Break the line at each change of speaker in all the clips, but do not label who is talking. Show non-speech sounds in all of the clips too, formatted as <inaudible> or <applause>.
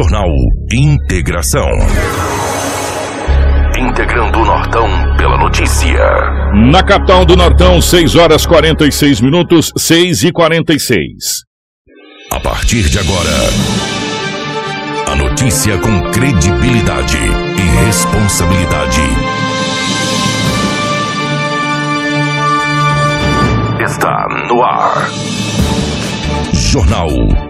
Jornal Integração. Integrando o Nortão pela notícia.
Na capital do Nortão, 6 horas 46 minutos, 6 e 46.
A partir de agora, a notícia com credibilidade e responsabilidade. Está no ar. Jornal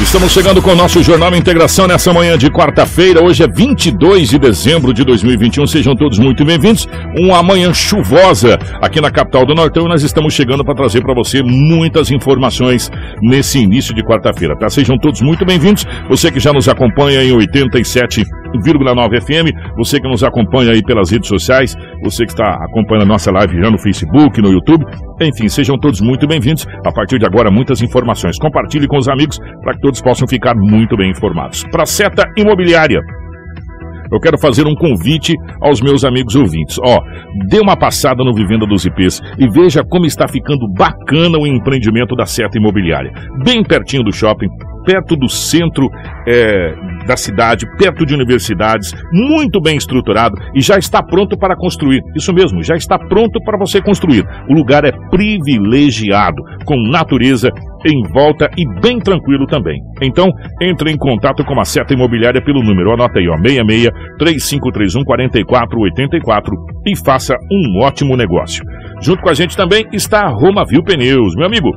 Estamos chegando com o nosso Jornal Integração nessa manhã de quarta-feira. Hoje é 22 de dezembro de 2021. Sejam todos muito bem-vindos. Uma manhã chuvosa aqui na capital do Nortão e nós estamos chegando para trazer para você muitas informações nesse início de quarta-feira, tá? Sejam todos muito bem-vindos. Você que já nos acompanha em 87 101,9 FM, você que nos acompanha aí pelas redes sociais, você que está acompanhando a nossa live já no Facebook, no YouTube, enfim, sejam todos muito bem-vindos. A partir de agora, muitas informações. Compartilhe com os amigos para que todos possam ficar muito bem informados. Para Seta Imobiliária. Eu quero fazer um convite aos meus amigos ouvintes. Ó, dê uma passada no Vivenda dos IPs e veja como está ficando bacana o empreendimento da Seta Imobiliária. Bem pertinho do shopping, perto do centro é, da cidade, perto de universidades, muito bem estruturado e já está pronto para construir. Isso mesmo, já está pronto para você construir. O lugar é privilegiado, com natureza em volta e bem tranquilo também. Então, entre em contato com a Seta Imobiliária pelo número, anota aí, ó, 66 3531 4484 e faça um ótimo negócio. Junto com a gente também está a Roma Viu Pneus, meu amigo.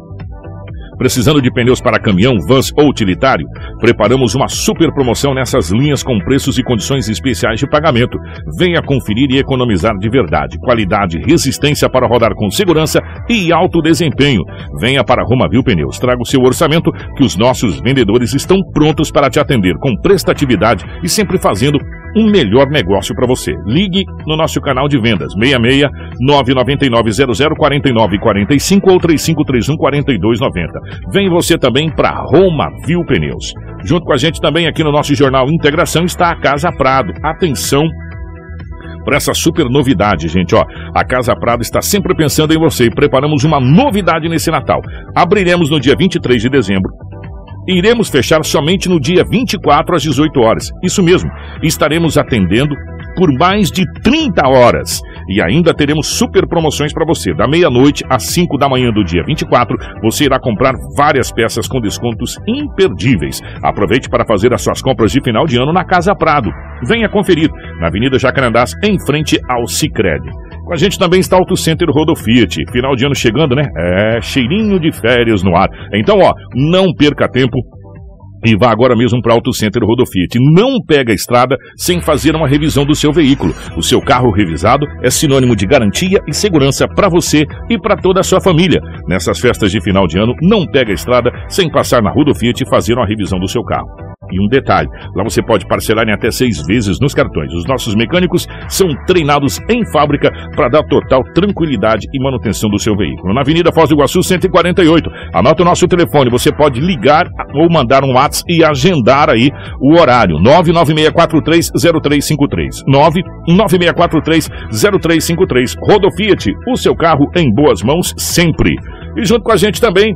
Precisando de pneus para caminhão, vans ou utilitário? Preparamos uma super promoção nessas linhas com preços e condições especiais de pagamento. Venha conferir e economizar de verdade. Qualidade, resistência para rodar com segurança e alto desempenho. Venha para Romavil Pneus. Traga o seu orçamento que os nossos vendedores estão prontos para te atender com prestatividade e sempre fazendo um melhor negócio para você. Ligue no nosso canal de vendas 66 999 00 49 45 ou 3531 4290. Vem você também para Roma Viu Pneus. Junto com a gente também aqui no nosso jornal Integração está a Casa Prado. Atenção para essa super novidade, gente, ó. A Casa Prado está sempre pensando em você e preparamos uma novidade nesse Natal. Abriremos no dia 23 de dezembro iremos fechar somente no dia 24 às 18 horas. Isso mesmo, estaremos atendendo por mais de 30 horas. E ainda teremos super promoções para você. Da meia-noite às 5 da manhã do dia 24, você irá comprar várias peças com descontos imperdíveis. Aproveite para fazer as suas compras de final de ano na Casa Prado. Venha conferir, na Avenida Jacarandás, em frente ao Cicred. Com a gente também está Auto Center Rodo Fiat. Final de ano chegando, né? É, cheirinho de férias no ar. Então, ó, não perca tempo e vá agora mesmo para Auto Center Rodofiat. Não pega a estrada sem fazer uma revisão do seu veículo. O seu carro revisado é sinônimo de garantia e segurança para você e para toda a sua família. Nessas festas de final de ano, não pega a estrada sem passar na Rodofiat e fazer uma revisão do seu carro. E um detalhe: lá você pode parcelar em até seis vezes nos cartões. Os nossos mecânicos são treinados em fábrica para dar total tranquilidade e manutenção do seu veículo. Na Avenida Foz do Iguaçu, 148. Anota o nosso telefone. Você pode ligar ou mandar um WhatsApp e agendar aí o horário. 996430353. 996430353. Rodofiat, o seu carro em boas mãos sempre. E junto com a gente também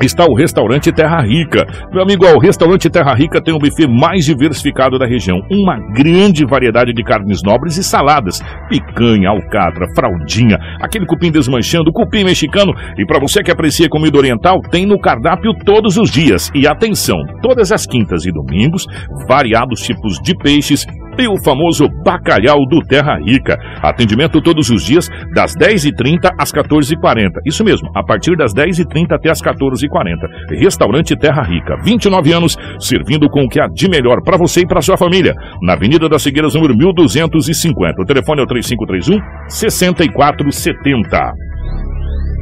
está o restaurante Terra Rica. Meu amigo, o restaurante Terra Rica tem o buffet mais diversificado da região. Uma grande variedade de carnes nobres e saladas. Picanha, alcatra, fraldinha, aquele cupim desmanchando, cupim mexicano. E para você que aprecia comida oriental, tem no cardápio todos os dias. E atenção, todas as quintas e domingos, variados tipos de peixes e o famoso bacalhau do Terra Rica. Atendimento todos os dias, das 10h30 às 14h40. Isso mesmo, a partir das 10h30 até as 14h40. Restaurante Terra Rica, 29 anos, servindo com o que há de melhor para você e para sua família. Na Avenida das Figueiras, número 1250. O telefone é o 3531 6470.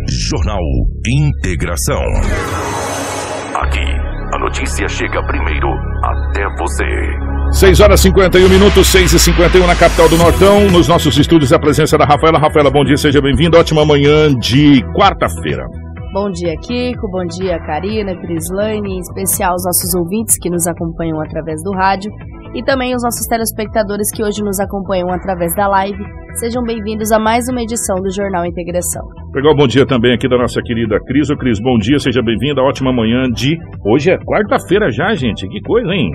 Jornal Integração. Aqui, a notícia chega primeiro até você.
6 horas 51 minutos, 6 e 51 na capital do Nortão. Nos nossos estúdios, a presença da Rafaela. Rafaela, bom dia, seja bem-vinda. Ótima manhã de quarta-feira.
Bom dia, Kiko. Bom dia, Karina, Crislane, em especial os nossos ouvintes que nos acompanham através do rádio e também os nossos telespectadores que hoje nos acompanham através da live. Sejam bem-vindos a mais uma edição do Jornal Integração.
Legal, bom dia também aqui da nossa querida Cris. Ô, Cris, bom dia, seja bem-vinda. Ótima manhã de. Hoje é quarta-feira já, gente. Que coisa, hein?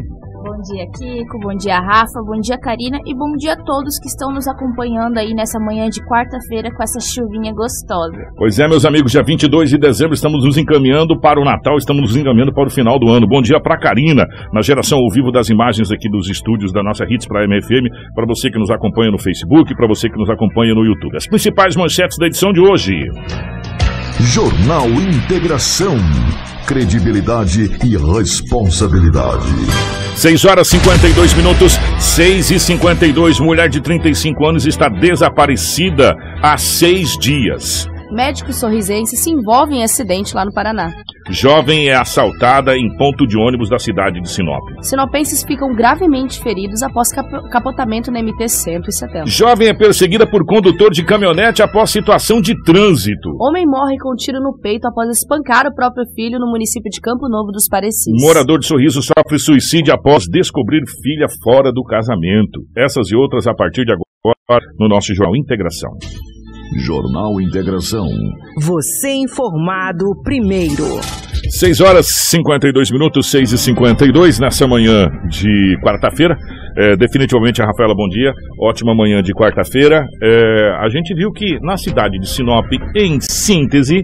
Dia, Kiko. Bom dia, Rafa. Bom dia, Karina. E bom dia a todos que estão nos acompanhando aí nessa manhã de quarta-feira com essa chuvinha gostosa.
Pois é, meus amigos, dia 22 de dezembro estamos nos encaminhando para o Natal, estamos nos encaminhando para o final do ano. Bom dia para Karina, na geração ao vivo das imagens aqui dos estúdios da nossa Hits para a MFM, para você que nos acompanha no Facebook, para você que nos acompanha no YouTube. As principais manchetes da edição de hoje.
Jornal Integração. Credibilidade e responsabilidade.
6 horas 52 minutos, 6 e 52. Mulher de 35 anos está desaparecida há seis dias.
Médico sorrisense se envolve em acidente lá no Paraná.
Jovem é assaltada em ponto de ônibus da cidade de Sinop.
Sinopenses ficam gravemente feridos após capotamento na MT-170.
Jovem é perseguida por condutor de caminhonete após situação de trânsito.
Homem morre com tiro no peito após espancar o próprio filho no município de Campo Novo dos Parecis.
Morador de Sorriso sofre suicídio após descobrir filha fora do casamento. Essas e outras a partir de agora no nosso Jornal Integração.
Jornal Integração.
Você informado primeiro.
6 horas 52 minutos, 6 e 52 nessa manhã de quarta-feira. É, definitivamente, a Rafaela, bom dia. Ótima manhã de quarta-feira. É, a gente viu que na cidade de Sinop, em síntese,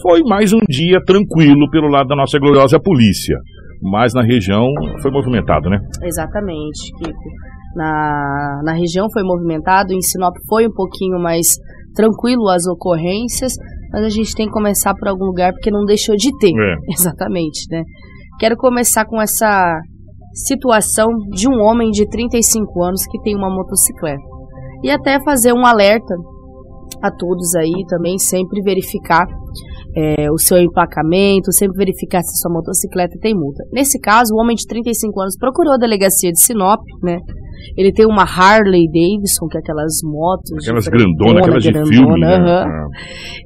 foi mais um dia tranquilo pelo lado da nossa gloriosa polícia. Mas na região foi movimentado, né?
Exatamente, Kiko. Na, na região foi movimentado, em Sinop foi um pouquinho mais tranquilo as ocorrências, mas a gente tem que começar por algum lugar porque não deixou de ter. É. <laughs> Exatamente, né? Quero começar com essa situação de um homem de 35 anos que tem uma motocicleta. E até fazer um alerta a todos aí também, sempre verificar é, o seu emplacamento, sempre verificar se sua motocicleta tem multa. Nesse caso, o homem de 35 anos procurou a delegacia de Sinop, né? Ele tem uma Harley Davidson, que é aquelas motos.
Aquelas grandonas, aquelas de grandona, filme. Né?
Uhum.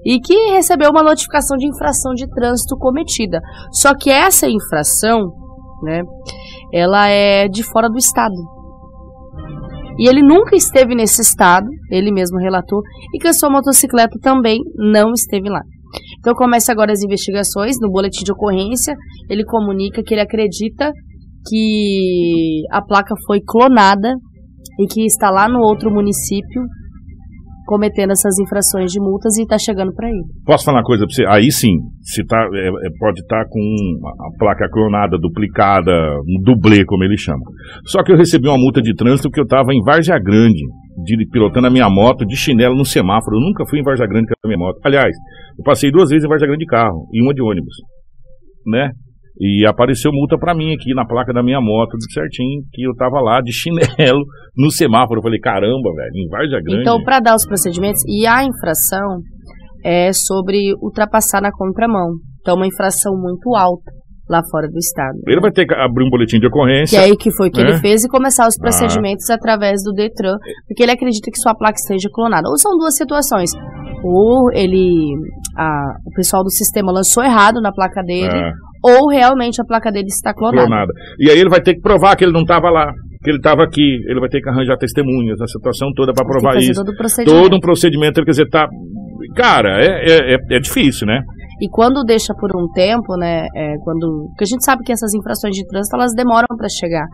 E que recebeu uma notificação de infração de trânsito cometida. Só que essa infração, né, ela é de fora do estado. E ele nunca esteve nesse estado, ele mesmo relatou, e que a sua motocicleta também não esteve lá. Então começa agora as investigações, no boletim de ocorrência, ele comunica que ele acredita que a placa foi clonada e que está lá no outro município cometendo essas infrações de multas e está chegando para ele.
Posso falar uma coisa para você? Aí sim, se tá, é, é, pode estar tá com a placa clonada, duplicada, um dublê, como ele chama. Só que eu recebi uma multa de trânsito porque eu estava em Várzea Grande, de, pilotando a minha moto de chinelo no semáforo. Eu nunca fui em Várzea Grande com a minha moto. Aliás, eu passei duas vezes em Várzea Grande de carro e uma de ônibus. Né? E apareceu multa para mim aqui na placa da minha moto, tudo certinho, que eu tava lá de <laughs> chinelo no semáforo. Eu falei, caramba, velho, em Várzea Grande.
Então, para dar os procedimentos, e a infração é sobre ultrapassar na contramão. Então, uma infração muito alta lá fora do estado.
Ele vai ter que abrir um boletim de ocorrência.
Que aí que foi que né? ele fez e começar os ah. procedimentos ah. através do Detran, porque ele acredita que sua placa esteja clonada. Ou são duas situações. Ou ele, a, o pessoal do sistema lançou errado na placa dele, ah ou realmente a placa dele está clonada. clonada.
E aí ele vai ter que provar que ele não estava lá, que ele estava aqui. Ele vai ter que arranjar testemunhas, a situação toda para provar isso. Todo, todo, um procedimento, quer dizer, tá. Cara, é, é, é, é, difícil, né?
E quando deixa por um tempo, né? É, quando. Porque a gente sabe que essas infrações de trânsito elas demoram para chegar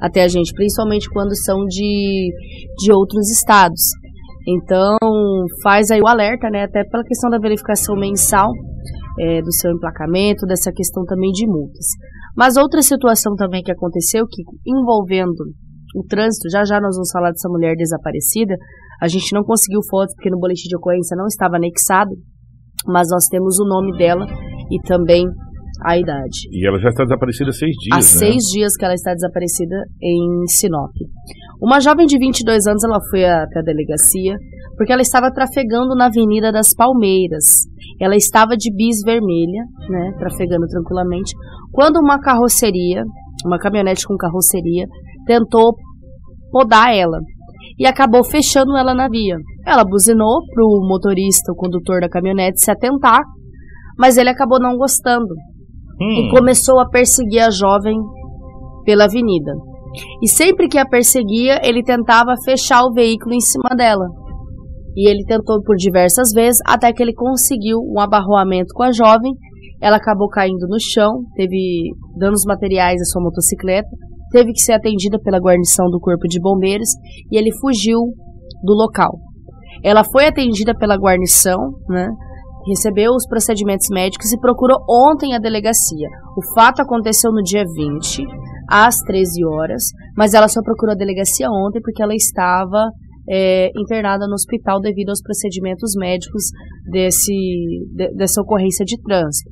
até a gente, principalmente quando são de, de outros estados. Então, faz aí o alerta, né? Até pela questão da verificação mensal é, do seu emplacamento, dessa questão também de multas. Mas outra situação também que aconteceu, que envolvendo o trânsito, já já nós vamos falar dessa mulher desaparecida, a gente não conseguiu fotos porque no boletim de ocorrência não estava anexado, mas nós temos o nome dela e também a idade.
E ela já está desaparecida há seis dias, Há
né? seis dias que ela está desaparecida em Sinop. Uma jovem de 22 anos, ela foi até a delegacia, porque ela estava trafegando na Avenida das Palmeiras. Ela estava de bis vermelha, né, trafegando tranquilamente, quando uma carroceria, uma caminhonete com carroceria, tentou podar ela e acabou fechando ela na via. Ela buzinou para o motorista, o condutor da caminhonete, se atentar, mas ele acabou não gostando hum. e começou a perseguir a jovem pela avenida. E sempre que a perseguia, ele tentava fechar o veículo em cima dela. E ele tentou por diversas vezes até que ele conseguiu um abarroamento com a jovem. Ela acabou caindo no chão, teve danos materiais à sua motocicleta, teve que ser atendida pela guarnição do Corpo de Bombeiros e ele fugiu do local. Ela foi atendida pela guarnição, né? Recebeu os procedimentos médicos e procurou ontem a delegacia. O fato aconteceu no dia 20, às 13 horas, mas ela só procurou a delegacia ontem porque ela estava é, internada no hospital devido aos procedimentos médicos desse, de, dessa ocorrência de trânsito.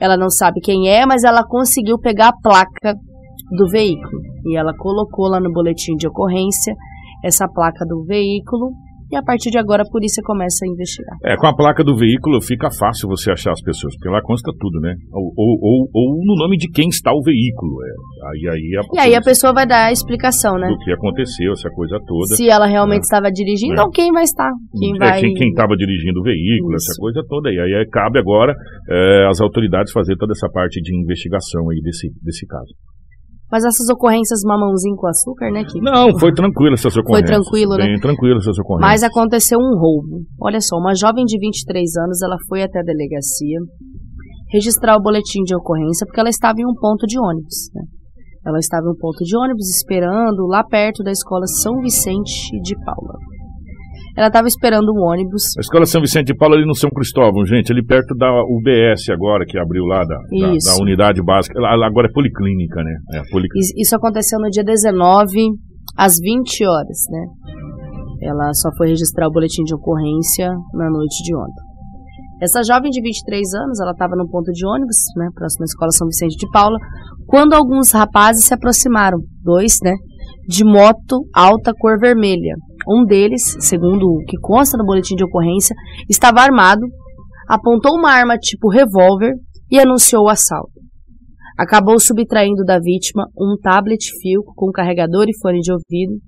Ela não sabe quem é, mas ela conseguiu pegar a placa do veículo e ela colocou lá no boletim de ocorrência essa placa do veículo e a partir de agora a polícia começa a investigar.
É, com a placa do veículo fica fácil você achar as pessoas, porque lá consta tudo, né? Ou, ou, ou, ou no nome de quem está o veículo. É. Aí, aí
a, e aí a pessoa vai dar a explicação, né?
Do que aconteceu, essa coisa toda.
Se ela realmente é. estava dirigindo, é. ou quem vai estar? Quem
é,
vai...
Quem estava dirigindo o veículo, Isso. essa coisa toda. E aí cabe agora é, as autoridades fazer toda essa parte de investigação aí desse, desse caso.
Mas essas ocorrências mamãozinho com açúcar, né? Que...
Não, foi tranquilo essas ocorrências.
Foi tranquilo, né?
Bem tranquilo essas ocorrências.
Mas aconteceu um roubo. Olha só, uma jovem de 23 anos, ela foi até a delegacia registrar o boletim de ocorrência porque ela estava em um ponto de ônibus. Né? Ela estava em um ponto de ônibus esperando lá perto da escola São Vicente de Paula. Ela estava esperando um ônibus.
A Escola São Vicente de Paulo ali no São Cristóvão, gente, ali perto da UBS agora, que abriu lá da, da, da unidade básica. Agora é policlínica, né? É,
policlínica. Isso aconteceu no dia 19, às 20 horas, né? Ela só foi registrar o boletim de ocorrência na noite de ontem. Essa jovem de 23 anos, ela estava no ponto de ônibus, né, próximo à Escola São Vicente de Paula, quando alguns rapazes se aproximaram, dois, né, de moto alta cor vermelha. Um deles, segundo o que consta no boletim de ocorrência, estava armado, apontou uma arma tipo revólver e anunciou o assalto. Acabou subtraindo da vítima um tablet fio com carregador e fone de ouvido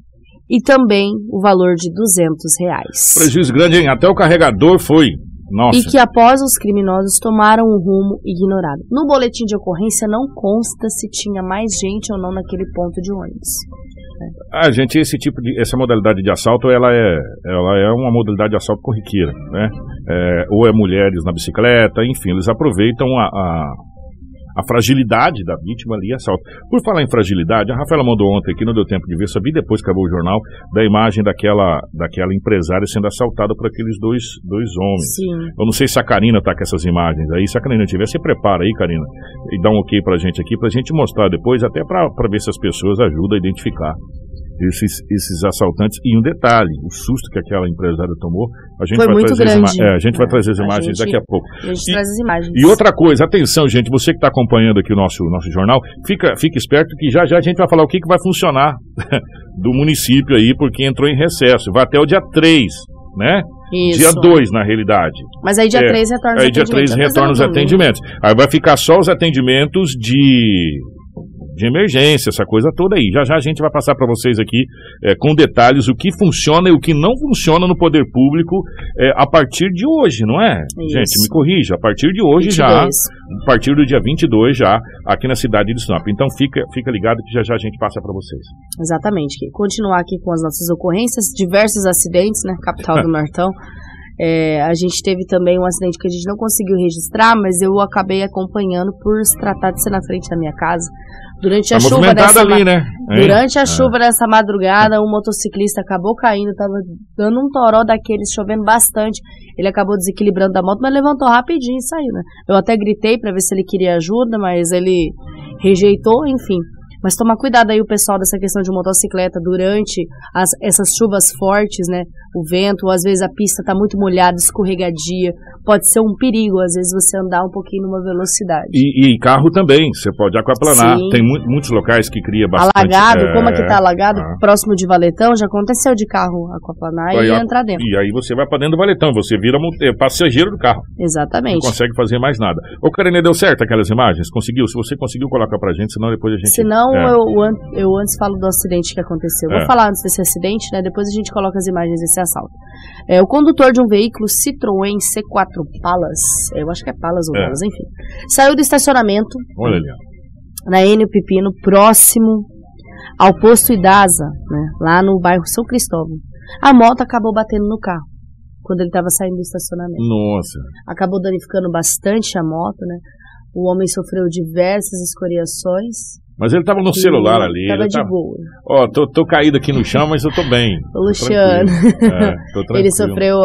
e também o valor de 200 reais.
Prejuízo grande, hein? Até o carregador foi. Nossa.
E que após os criminosos tomaram um rumo ignorado. No boletim de ocorrência não consta se tinha mais gente ou não naquele ponto de ônibus.
Ah, gente, esse tipo de, essa modalidade de assalto, ela é, ela é uma modalidade de assalto corriqueira, né? É, ou é mulheres na bicicleta, enfim, eles aproveitam a, a a fragilidade da vítima ali assalto. Por falar em fragilidade, a Rafaela mandou ontem aqui, não deu tempo de ver, sabia depois que acabou o jornal, da imagem daquela, daquela empresária sendo assaltada por aqueles dois, dois homens.
Sim.
Eu não sei se a Karina tá com essas imagens aí. Se a Karina tiver, se prepara aí, Karina, e dá um ok pra gente aqui, pra gente mostrar depois, até pra, pra ver se as pessoas ajudam a identificar esses, esses assaltantes. E um detalhe, o susto que aquela empresária tomou, a gente,
Foi
vai,
muito
trazer
grande.
É, a gente vai trazer as imagens gente, daqui a pouco.
A gente e, traz as imagens.
E outra coisa, atenção, gente, você que está acompanhando aqui o nosso, nosso jornal, fica, fica esperto que já já a gente vai falar o que, que vai funcionar <laughs> do município aí, porque entrou em recesso. Vai até o dia 3, né?
Isso.
Dia 2, na realidade.
Mas aí dia é, 3 retorna
os aí atendimentos. Aí dia 3 retorna os atendimentos. Aí vai ficar só os atendimentos de de emergência, essa coisa toda aí. Já já a gente vai passar para vocês aqui é, com detalhes o que funciona e o que não funciona no poder público é, a partir de hoje, não é? Isso. Gente, me corrija, a partir de hoje 22. já, a partir do dia 22 já, aqui na cidade de Sinop. Então fica, fica ligado que já já a gente passa para vocês.
Exatamente. Continuar aqui com as nossas ocorrências, diversos acidentes, né? Capital do <laughs> Nortão. É, a gente teve também um acidente que a gente não conseguiu registrar, mas eu acabei acompanhando por se tratar de ser na frente da minha casa. Durante tá a chuva dessa
ali, né?
Durante a é. chuva dessa madrugada, um motociclista acabou caindo, tava dando um toró daqueles, chovendo bastante. Ele acabou desequilibrando da moto, mas levantou rapidinho e saiu, né? Eu até gritei para ver se ele queria ajuda, mas ele rejeitou, enfim. Mas tomar cuidado aí o pessoal dessa questão de motocicleta durante as, essas chuvas fortes, né? o vento, ou às vezes a pista está muito molhada, escorregadia, pode ser um perigo, às vezes você andar um pouquinho numa velocidade.
E, e carro também, você pode aquaplanar. Sim. Tem mu muitos locais que cria bastante.
Alagado, é, como aqui está alagado, ah. próximo de Valetão, já aconteceu de carro aquaplanar e entrar dentro.
E aí você vai para dentro do Valetão, você vira é, passageiro do carro.
Exatamente.
Não consegue fazer mais nada. Ô, Karine, deu certo aquelas imagens? Conseguiu? Se você conseguiu, coloca pra gente, senão depois a gente...
Senão é. eu, eu antes falo do acidente que aconteceu. Vou é. falar antes desse acidente, né? Depois a gente coloca as imagens desse assalto. É, o condutor de um veículo Citroën C4 Palas, eu acho que é Palas ou é. Palas, enfim, saiu do estacionamento.
Olha ali.
Na Enio Pepino, próximo ao posto Idasa, né, lá no bairro São Cristóvão. A moto acabou batendo no carro quando ele estava saindo do estacionamento.
Nossa.
Acabou danificando bastante a moto, né? O homem sofreu diversas escoriações
mas ele tava no celular ali.
Tava
ele
de boa.
Ó, tô, tô caído aqui no chão, mas eu tô bem. <laughs>
O Luciano. É, <laughs> ele sofreu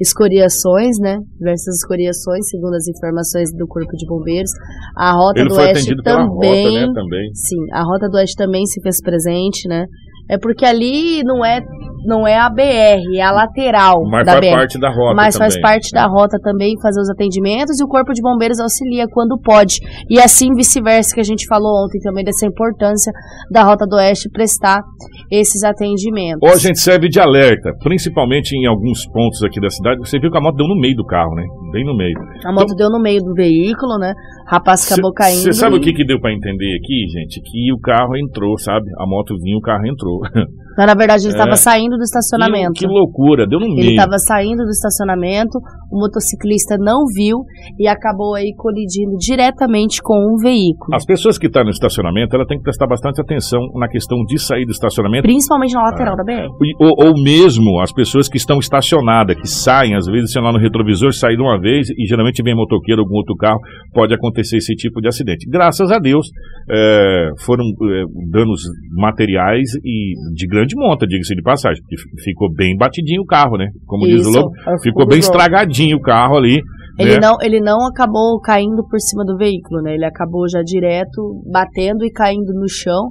escoriações, né? Diversas escoriações, segundo as informações do Corpo de Bombeiros. A Rota
ele
do
Oeste
também.
Rota, né, também.
Sim, a Rota do Oeste também se fez presente, né? É porque ali não é não é a BR, é a lateral
Mas
da
faz
BR.
parte da rota
Mas
também.
faz parte da rota também fazer os atendimentos e o Corpo de Bombeiros auxilia quando pode. E assim vice-versa, que a gente falou ontem também dessa importância da Rota do Oeste prestar esses atendimentos.
Ou a gente serve de alerta, principalmente em alguns pontos aqui da cidade. Você viu que a moto deu no meio do carro, né? Bem no meio.
A moto então, deu no meio do veículo, né? O rapaz acabou cê, caindo.
Você sabe
e...
o que, que deu para entender aqui, gente? Que o carro entrou, sabe? A moto vinha, o carro entrou. <laughs>
Mas, na verdade, ele estava é, saindo do estacionamento.
Que, que loucura, deu no meio.
Ele estava saindo do estacionamento, o motociclista não viu e acabou aí colidindo diretamente com um veículo.
As pessoas que estão tá no estacionamento, ela tem que prestar bastante atenção na questão de sair do estacionamento.
Principalmente na lateral ah. da BR.
Ou, ou, mesmo as pessoas que estão estacionadas, que saem, às vezes, sei lá, no retrovisor, saem de uma vez e geralmente vem motoqueiro ou algum outro carro, pode acontecer esse tipo de acidente. Graças a Deus, é, foram é, danos materiais e de grande monta, diga-se de passagem, porque ficou bem batidinho o carro, né? Como Isso, diz o Lobo, ficou bem estragadinho o carro ali.
Ele, né? não, ele não acabou caindo por cima do veículo, né? Ele acabou já direto batendo e caindo no chão.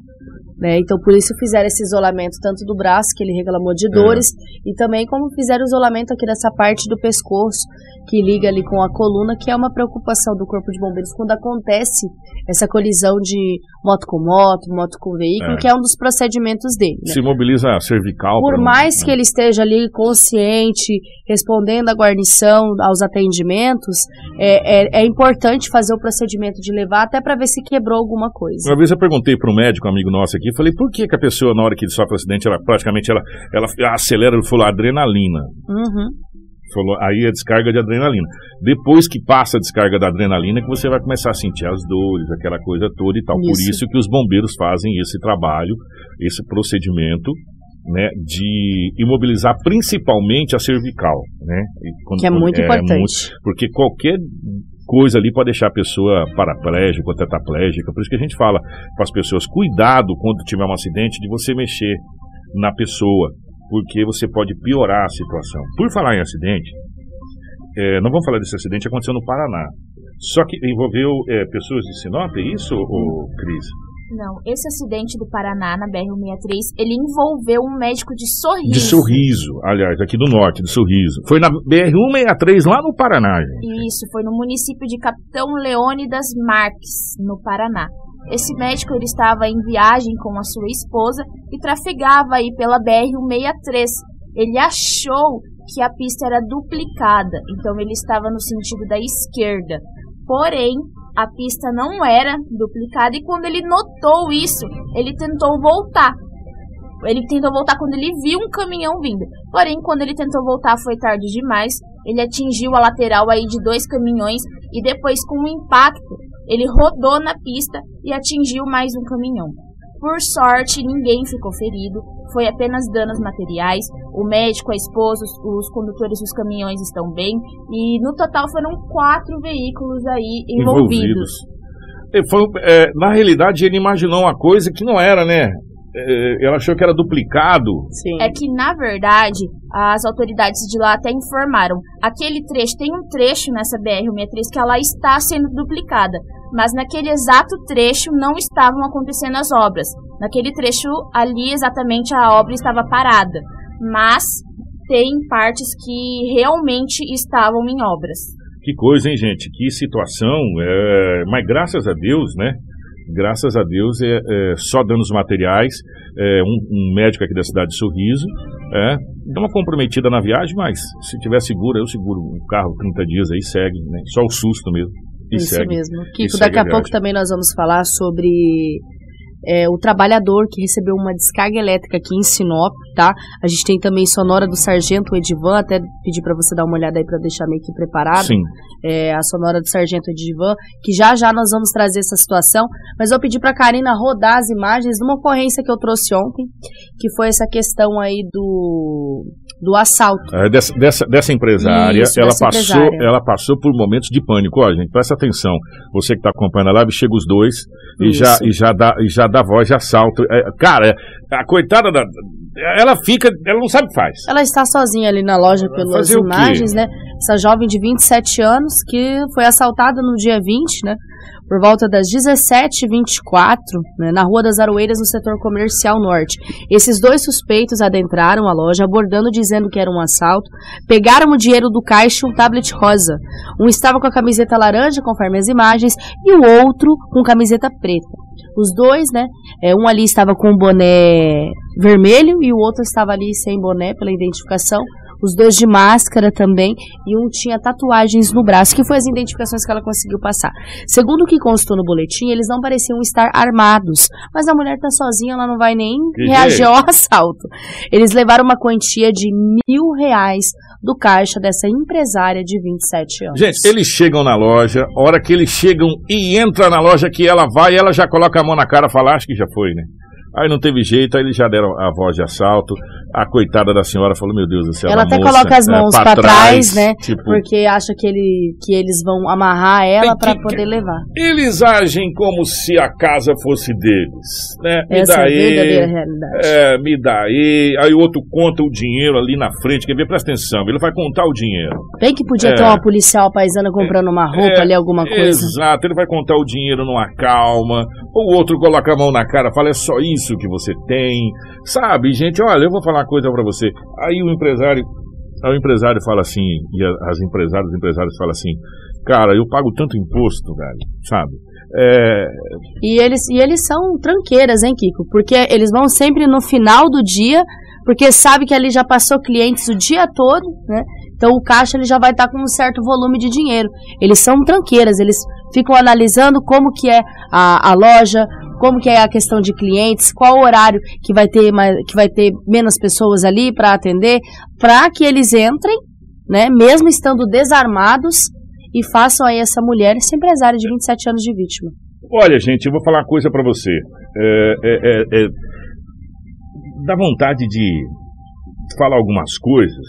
Né? Então, por isso fizeram esse isolamento tanto do braço, que ele reclamou de dores, é. e também como fizeram o isolamento aqui dessa parte do pescoço, que liga ali com a coluna, que é uma preocupação do Corpo de Bombeiros quando acontece essa colisão de moto com moto, moto com veículo, é. que é um dos procedimentos dele. Né?
Se mobiliza a cervical.
Por mais não, que ele esteja ali consciente, respondendo à guarnição, aos atendimentos, é, é, é importante fazer o procedimento de levar até para ver se quebrou alguma coisa.
Uma vez eu perguntei para um médico, um amigo nosso aqui, falei, por que, que a pessoa, na hora que sofre um acidente, ela praticamente ela, ela acelera, ele falou, adrenalina.
Uhum.
Falou, aí a descarga de adrenalina. Depois que passa a descarga da adrenalina, que você vai começar a sentir as dores, aquela coisa toda e tal. Isso. Por isso que os bombeiros fazem esse trabalho, esse procedimento, né, de imobilizar principalmente a cervical, né?
Quando, que é muito é, importante. Muito,
porque qualquer coisa ali pode deixar a pessoa paraplégica ou tetraplégica. Por isso que a gente fala para as pessoas, cuidado quando tiver um acidente de você mexer na pessoa, porque você pode piorar a situação. Por falar em acidente, é, não vamos falar desse acidente, aconteceu no Paraná. Só que envolveu é, pessoas de Sinop, é isso, ou, Cris?
Não, esse acidente do Paraná, na BR-163, ele envolveu um médico de sorriso.
De sorriso, aliás, aqui do norte, de sorriso. Foi na BR-163, lá no Paraná, gente.
Isso, foi no município de Capitão Leônidas Marques, no Paraná. Esse médico ele estava em viagem com a sua esposa e trafegava aí pela BR-163. Ele achou que a pista era duplicada, então ele estava no sentido da esquerda. Porém, a pista não era duplicada e quando ele notou isso, ele tentou voltar. Ele tentou voltar quando ele viu um caminhão vindo. Porém, quando ele tentou voltar foi tarde demais. Ele atingiu a lateral aí de dois caminhões e depois com um impacto, ele rodou na pista e atingiu mais um caminhão. Por sorte, ninguém ficou ferido, foi apenas danos materiais. O médico, a esposa, os, condutores dos caminhões estão bem. E no total foram quatro veículos aí envolvidos.
envolvidos. Foi, é, na realidade, ele imaginou uma coisa que não era, né? É, ela achou que era duplicado.
Sim. É que, na verdade, as autoridades de lá até informaram. Aquele trecho, tem um trecho nessa BR-163 que ela está sendo duplicada. Mas naquele exato trecho não estavam acontecendo as obras. Naquele trecho ali, exatamente, a obra estava parada. Mas bater em partes que realmente estavam em obras.
Que coisa, hein, gente? Que situação. É... Mas graças a Deus, né? Graças a Deus, é, é só danos materiais. É, um, um, médico aqui da cidade de Sorriso. É, dá uma comprometida na viagem, mas se tiver seguro, eu seguro o carro 30 dias aí, segue, né? Só o susto mesmo.
Isso
segue,
mesmo. Kiko, daqui a, a pouco também nós vamos falar sobre é, o trabalhador que recebeu uma descarga elétrica aqui em Sinop, tá? A gente tem também sonora do Sargento Edivan, até pedir para você dar uma olhada aí para deixar meio que preparado.
Sim.
É, a sonora do Sargento Edivan, que já já nós vamos trazer essa situação, mas eu pedi para Karina rodar as imagens de uma ocorrência que eu trouxe ontem, que foi essa questão aí do do assalto.
É, dessa, dessa, dessa, empresária, Isso, ela dessa passou, empresária. ela passou por momentos de pânico. Ó, gente, presta atenção. Você que está acompanhando a live, chega os dois e já, e já dá e já dá voz de assalto. É, cara, a coitada da ela fica, ela não sabe o que faz.
Ela está sozinha ali na loja pelas imagens, né? Essa jovem de 27 anos que foi assaltada no dia 20, né? Por volta das 17h24, né, na Rua das Aroeiras, no setor comercial norte. Esses dois suspeitos adentraram a loja, abordando dizendo que era um assalto, pegaram o dinheiro do caixa e um tablet rosa. Um estava com a camiseta laranja, conforme as imagens, e o outro com camiseta preta. Os dois, né? É, um ali estava com um boné vermelho e o outro estava ali sem boné pela identificação os dois de máscara também, e um tinha tatuagens no braço, que foi as identificações que ela conseguiu passar. Segundo o que constou no boletim, eles não pareciam estar armados, mas a mulher tá sozinha, ela não vai nem que reagir ao assalto. Eles levaram uma quantia de mil reais do caixa dessa empresária de 27 anos.
Gente, eles chegam na loja, a hora que eles chegam e entra na loja que ela vai, ela já coloca a mão na cara e fala, acho que já foi, né? Aí não teve jeito, aí eles já deram a voz de assalto. A coitada da senhora falou: Meu Deus do céu.
Ela até
moça,
coloca as mãos é, para trás, né? Tipo, porque acha que, ele, que eles vão amarrar ela para poder levar.
Eles agem como se a casa fosse deles, né?
Me Essa dá é a realidade.
É, me dá aí. Aí o outro conta o dinheiro ali na frente. Quer ver? Presta atenção. Ele vai contar o dinheiro.
Bem que podia é, ter uma policial paisana comprando uma roupa é, ali, alguma coisa.
Exato. Ele vai contar o dinheiro numa calma. O outro coloca a mão na cara fala: É só isso que você tem, sabe, gente, olha, eu vou falar uma coisa para você. Aí o empresário, o empresário fala assim, e as empresárias, os empresários falam assim, cara, eu pago tanto imposto, velho, sabe? É...
E, eles, e eles são tranqueiras, hein, Kiko? Porque eles vão sempre no final do dia, porque sabe que ali já passou clientes o dia todo, né? Então o caixa ele já vai estar tá com um certo volume de dinheiro. Eles são tranqueiras, eles ficam analisando como que é a, a loja, como que é a questão de clientes, qual horário que vai ter, mais, que vai ter menos pessoas ali para atender, para que eles entrem, né, mesmo estando desarmados, e façam aí essa mulher, essa empresária de 27 anos de vítima.
Olha, gente, eu vou falar uma coisa para você. É, é, é, é, dá vontade de falar algumas coisas,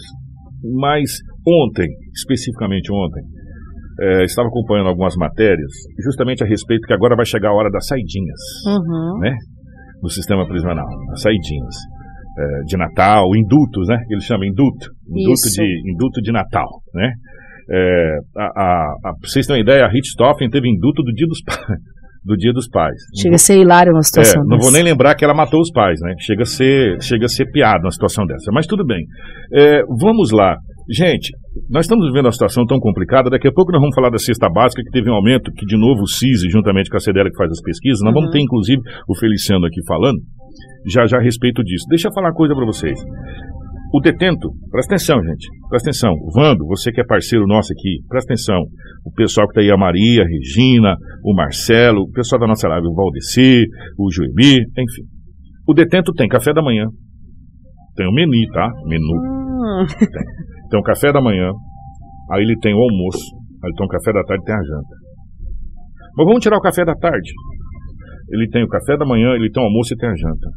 mas ontem, especificamente ontem, é, estava acompanhando algumas matérias, justamente a respeito que agora vai chegar a hora das saidinhas,
uhum.
né? No sistema prisional, as saidinhas. É, de Natal, indutos, né? Eles chamam induto, induto de, induto de Natal, né? É, a, a, a, vocês terem uma ideia, a Richthofen teve induto do dia dos pais. <laughs> Do dia dos pais.
Chega a ser hilário uma situação
é, Não vou nem lembrar que ela matou os pais, né? Chega a ser, chega a ser piada uma situação dessa. Mas tudo bem. É, vamos lá. Gente, nós estamos vivendo uma situação tão complicada. Daqui a pouco nós vamos falar da cesta básica, que teve um aumento, que de novo o CISI, juntamente com a CDL que faz as pesquisas, nós uhum. vamos ter inclusive o Feliciano aqui falando, já já a respeito disso. Deixa eu falar uma coisa para vocês. O detento, presta atenção, gente, presta atenção. Vando, você que é parceiro nosso aqui, presta atenção. O pessoal que está aí, a Maria, a Regina, o Marcelo, o pessoal da nossa live, o Valdeci, o Joemir, enfim. O detento tem café da manhã, tem o menu, tá? Menu.
Hum.
Tem. Tem o café da manhã, aí ele tem o almoço, aí ele tem o café da tarde e tem a janta. Mas vamos tirar o café da tarde. Ele tem o café da manhã, ele tem o almoço e tem a janta.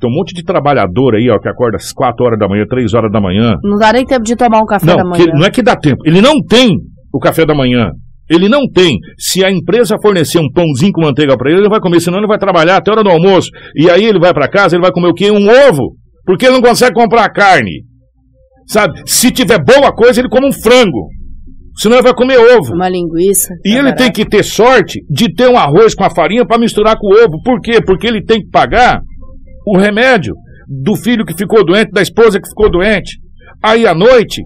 Tem um monte de trabalhador aí, ó, que acorda às 4 horas da manhã, 3 horas da manhã.
Não dá nem tempo de tomar um café
não,
da manhã.
não é que dá tempo. Ele não tem o café da manhã. Ele não tem. Se a empresa fornecer um pãozinho com manteiga para ele, ele vai comer, senão ele vai trabalhar até a hora do almoço. E aí ele vai para casa, ele vai comer o quê? Um ovo. Porque ele não consegue comprar carne. Sabe? Se tiver boa coisa, ele come um frango. Senão ele vai comer ovo.
Uma linguiça.
E ele barato. tem que ter sorte de ter um arroz com a farinha para misturar com o ovo. Por quê? Porque ele tem que pagar o remédio do filho que ficou doente, da esposa que ficou doente. Aí à noite,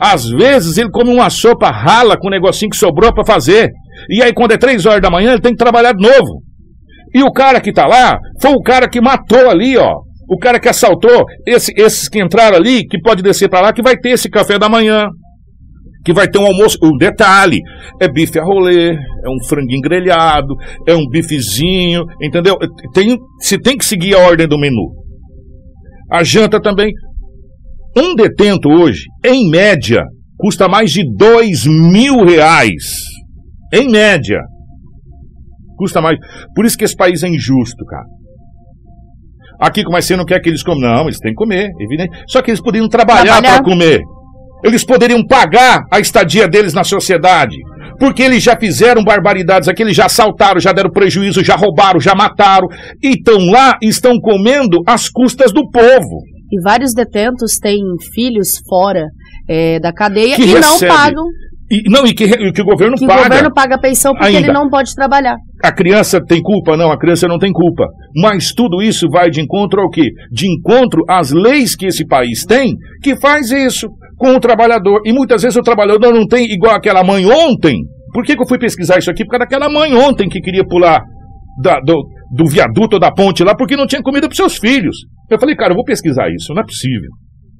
às vezes ele come uma sopa rala com um negocinho que sobrou para fazer. E aí quando é três horas da manhã ele tem que trabalhar de novo. E o cara que tá lá foi o cara que matou ali, ó. O cara que assaltou, esse, esses que entraram ali, que pode descer para lá, que vai ter esse café da manhã, que vai ter um almoço. O detalhe é bife a rolê, é um franguinho grelhado, é um bifezinho, entendeu? Tem, se tem que seguir a ordem do menu. A janta também. Um detento hoje, em média, custa mais de dois mil reais. Em média. Custa mais. Por isso que esse país é injusto, cara. Aqui, como você não quer que eles comam? Não, eles têm que comer, evidente. Só que eles poderiam trabalhar, trabalhar. para comer. Eles poderiam pagar a estadia deles na sociedade. Porque eles já fizeram barbaridades aqui, eles já assaltaram, já deram prejuízo, já roubaram, já mataram. E estão lá e estão comendo às custas do povo.
E vários detentos têm filhos fora é, da cadeia que e recebe. não pagam
e, não, e que, e que o governo
que
paga.
o governo paga a pensão porque ainda. ele não pode trabalhar.
A criança tem culpa? Não, a criança não tem culpa. Mas tudo isso vai de encontro ao quê? De encontro às leis que esse país tem, que faz isso com o trabalhador. E muitas vezes o trabalhador não tem igual aquela mãe ontem. Por que, que eu fui pesquisar isso aqui? Por causa daquela mãe ontem que queria pular da, do, do viaduto ou da ponte lá porque não tinha comida para seus filhos. Eu falei, cara, eu vou pesquisar isso, não é possível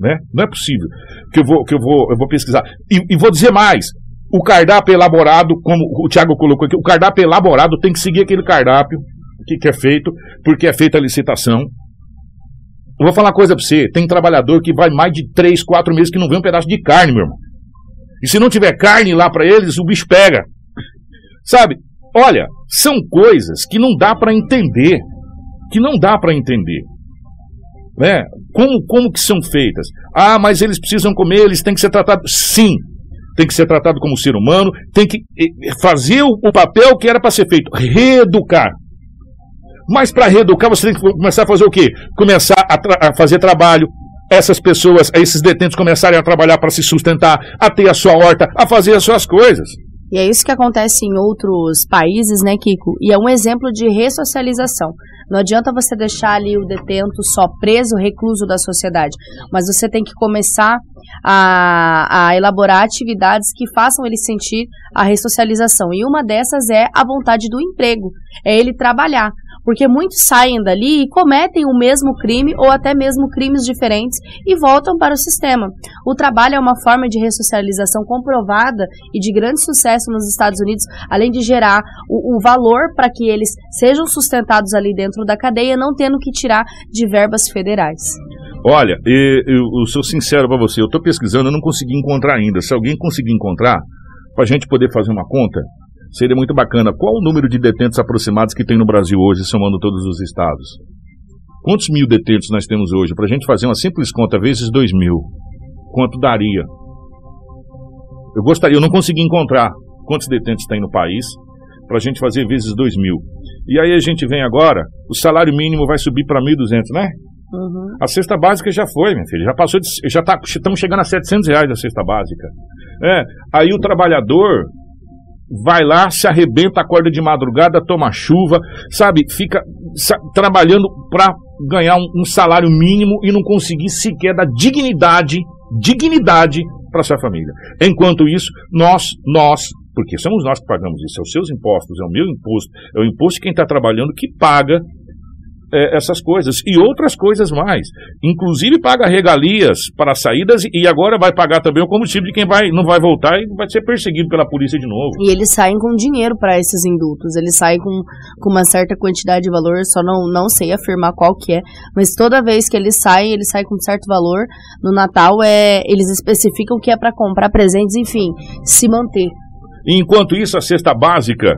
né? Não é possível que eu vou, que eu vou, eu vou pesquisar. E, e vou dizer mais: o cardápio elaborado, como o Tiago colocou aqui, o cardápio elaborado tem que seguir aquele cardápio que, que é feito, porque é feita a licitação. Eu vou falar uma coisa para você: tem trabalhador que vai mais de 3, 4 meses que não vê um pedaço de carne, meu irmão. E se não tiver carne lá para eles, o bicho pega. Sabe? Olha, são coisas que não dá para entender. Que não dá para entender. Né? Como, como que são feitas? Ah, mas eles precisam comer, eles têm que ser tratados. Sim, tem que ser tratado como ser humano, tem que fazer o, papel que era para ser feito, reeducar. Mas para reeducar, você tem que começar a fazer o quê? Começar a, a fazer trabalho, essas pessoas, esses detentos começarem a trabalhar para se sustentar, a ter a sua horta, a fazer as suas coisas.
E é isso que acontece em outros países, né, Kiko? E é um exemplo de ressocialização. Não adianta você deixar ali o detento só preso, recluso da sociedade, mas você tem que começar a, a elaborar atividades que façam ele sentir a ressocialização. E uma dessas é a vontade do emprego, é ele trabalhar porque muitos saem dali e cometem o mesmo crime ou até mesmo crimes diferentes e voltam para o sistema. O trabalho é uma forma de ressocialização comprovada e de grande sucesso nos Estados Unidos, além de gerar o, o valor para que eles sejam sustentados ali dentro da cadeia, não tendo que tirar de verbas federais.
Olha, eu, sou sincero para você, eu estou pesquisando, eu não consegui encontrar ainda. Se alguém conseguir encontrar, para a gente poder fazer uma conta, Seria muito bacana. Qual o número de detentos aproximados que tem no Brasil hoje, somando todos os estados? Quantos mil detentos nós temos hoje? Para a gente fazer uma simples conta, vezes dois mil. Quanto daria? Eu gostaria, eu não consegui encontrar quantos detentos tem no país para a gente fazer vezes dois mil. E aí a gente vem agora, o salário mínimo vai subir para 1.200, né? Uhum. A cesta básica já foi, minha filha. Já passou de, já tá, estamos chegando a 700 reais a cesta básica. É, aí o trabalhador vai lá, se arrebenta, acorda de madrugada, toma chuva, sabe? Fica trabalhando para ganhar um, um, salário mínimo e não conseguir sequer dar dignidade, dignidade para sua família. Enquanto isso, nós, nós, porque somos nós que pagamos isso, são os seus impostos, é o meu imposto, é o imposto de quem está trabalhando que paga é, essas coisas e outras coisas mais. Inclusive paga regalias para saídas e agora vai pagar também o combustível de quem vai, não vai voltar e vai ser perseguido pela polícia de novo.
E eles saem com dinheiro para esses indultos, eles saem com, com uma certa quantidade de valor, só não, não sei afirmar qual que é, mas toda vez que eles saem, eles saem com um certo valor. No Natal é, eles especificam que é para comprar presentes, enfim, se manter.
Enquanto isso, a cesta básica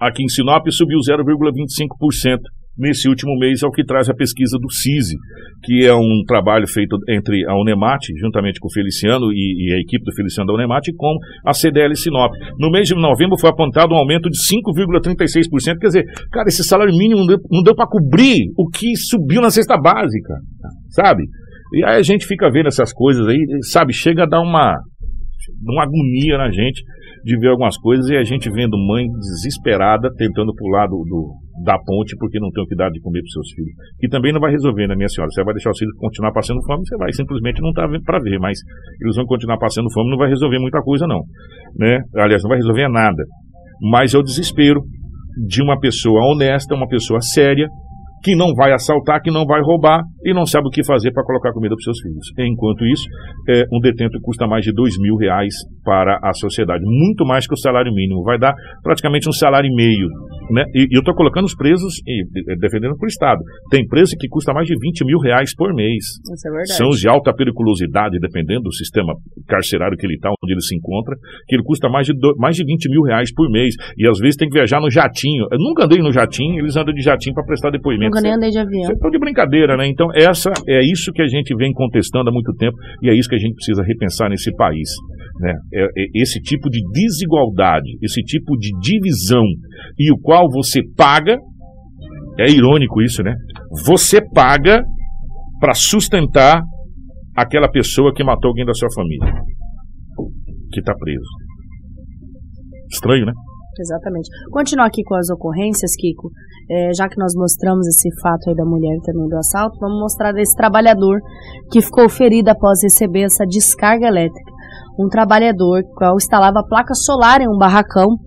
aqui em Sinop subiu 0,25% nesse último mês é o que traz a pesquisa do CISI, que é um trabalho feito entre a Unemate, juntamente com o Feliciano e, e a equipe do Feliciano da Unemate, com a CDL Sinop. No mês de novembro foi apontado um aumento de 5,36%, quer dizer, cara, esse salário mínimo não deu, deu para cobrir o que subiu na cesta básica, sabe? E aí a gente fica vendo essas coisas aí, sabe, chega a dar uma, uma agonia na gente de ver algumas coisas e a gente vendo mãe desesperada tentando pular do, do da ponte porque não tem o que dar de comer para seus filhos. Que também não vai resolver, né, minha senhora? Você vai deixar os filhos continuar passando fome, você vai simplesmente não tá para ver, mas eles vão continuar passando fome, não vai resolver muita coisa, não. Né? Aliás, não vai resolver nada. Mas é o desespero de uma pessoa honesta, uma pessoa séria, que não vai assaltar, que não vai roubar e não sabe o que fazer para colocar comida para seus filhos. Enquanto isso, é, um detento custa mais de dois mil reais para a sociedade, muito mais que o salário mínimo. Vai dar praticamente um salário e meio. Né? E, e eu estou colocando os presos e, defendendo para o Estado. Tem preso que custa mais de 20 mil reais por mês.
Isso é verdade.
São os de alta periculosidade, dependendo do sistema carcerário que ele está, onde ele se encontra, que ele custa mais de, do, mais de 20 mil reais por mês. E às vezes tem que viajar no jatinho. Eu nunca andei no jatinho, eles andam de jatinho para prestar depoimento.
Nunca nem andei de avião. Você
tá de brincadeira, né? Então, essa é isso que a gente vem contestando há muito tempo e é isso que a gente precisa repensar nesse país. Né? É, é esse tipo de desigualdade, esse tipo de divisão, e o qual você paga, é irônico isso, né? Você paga para sustentar aquela pessoa que matou alguém da sua família, que está preso. Estranho, né?
Exatamente. Continuar aqui com as ocorrências, Kiko. É, já que nós mostramos esse fato aí da mulher também do assalto, vamos mostrar desse trabalhador que ficou ferido após receber essa descarga elétrica. Um trabalhador que instalava placa solar em um barracão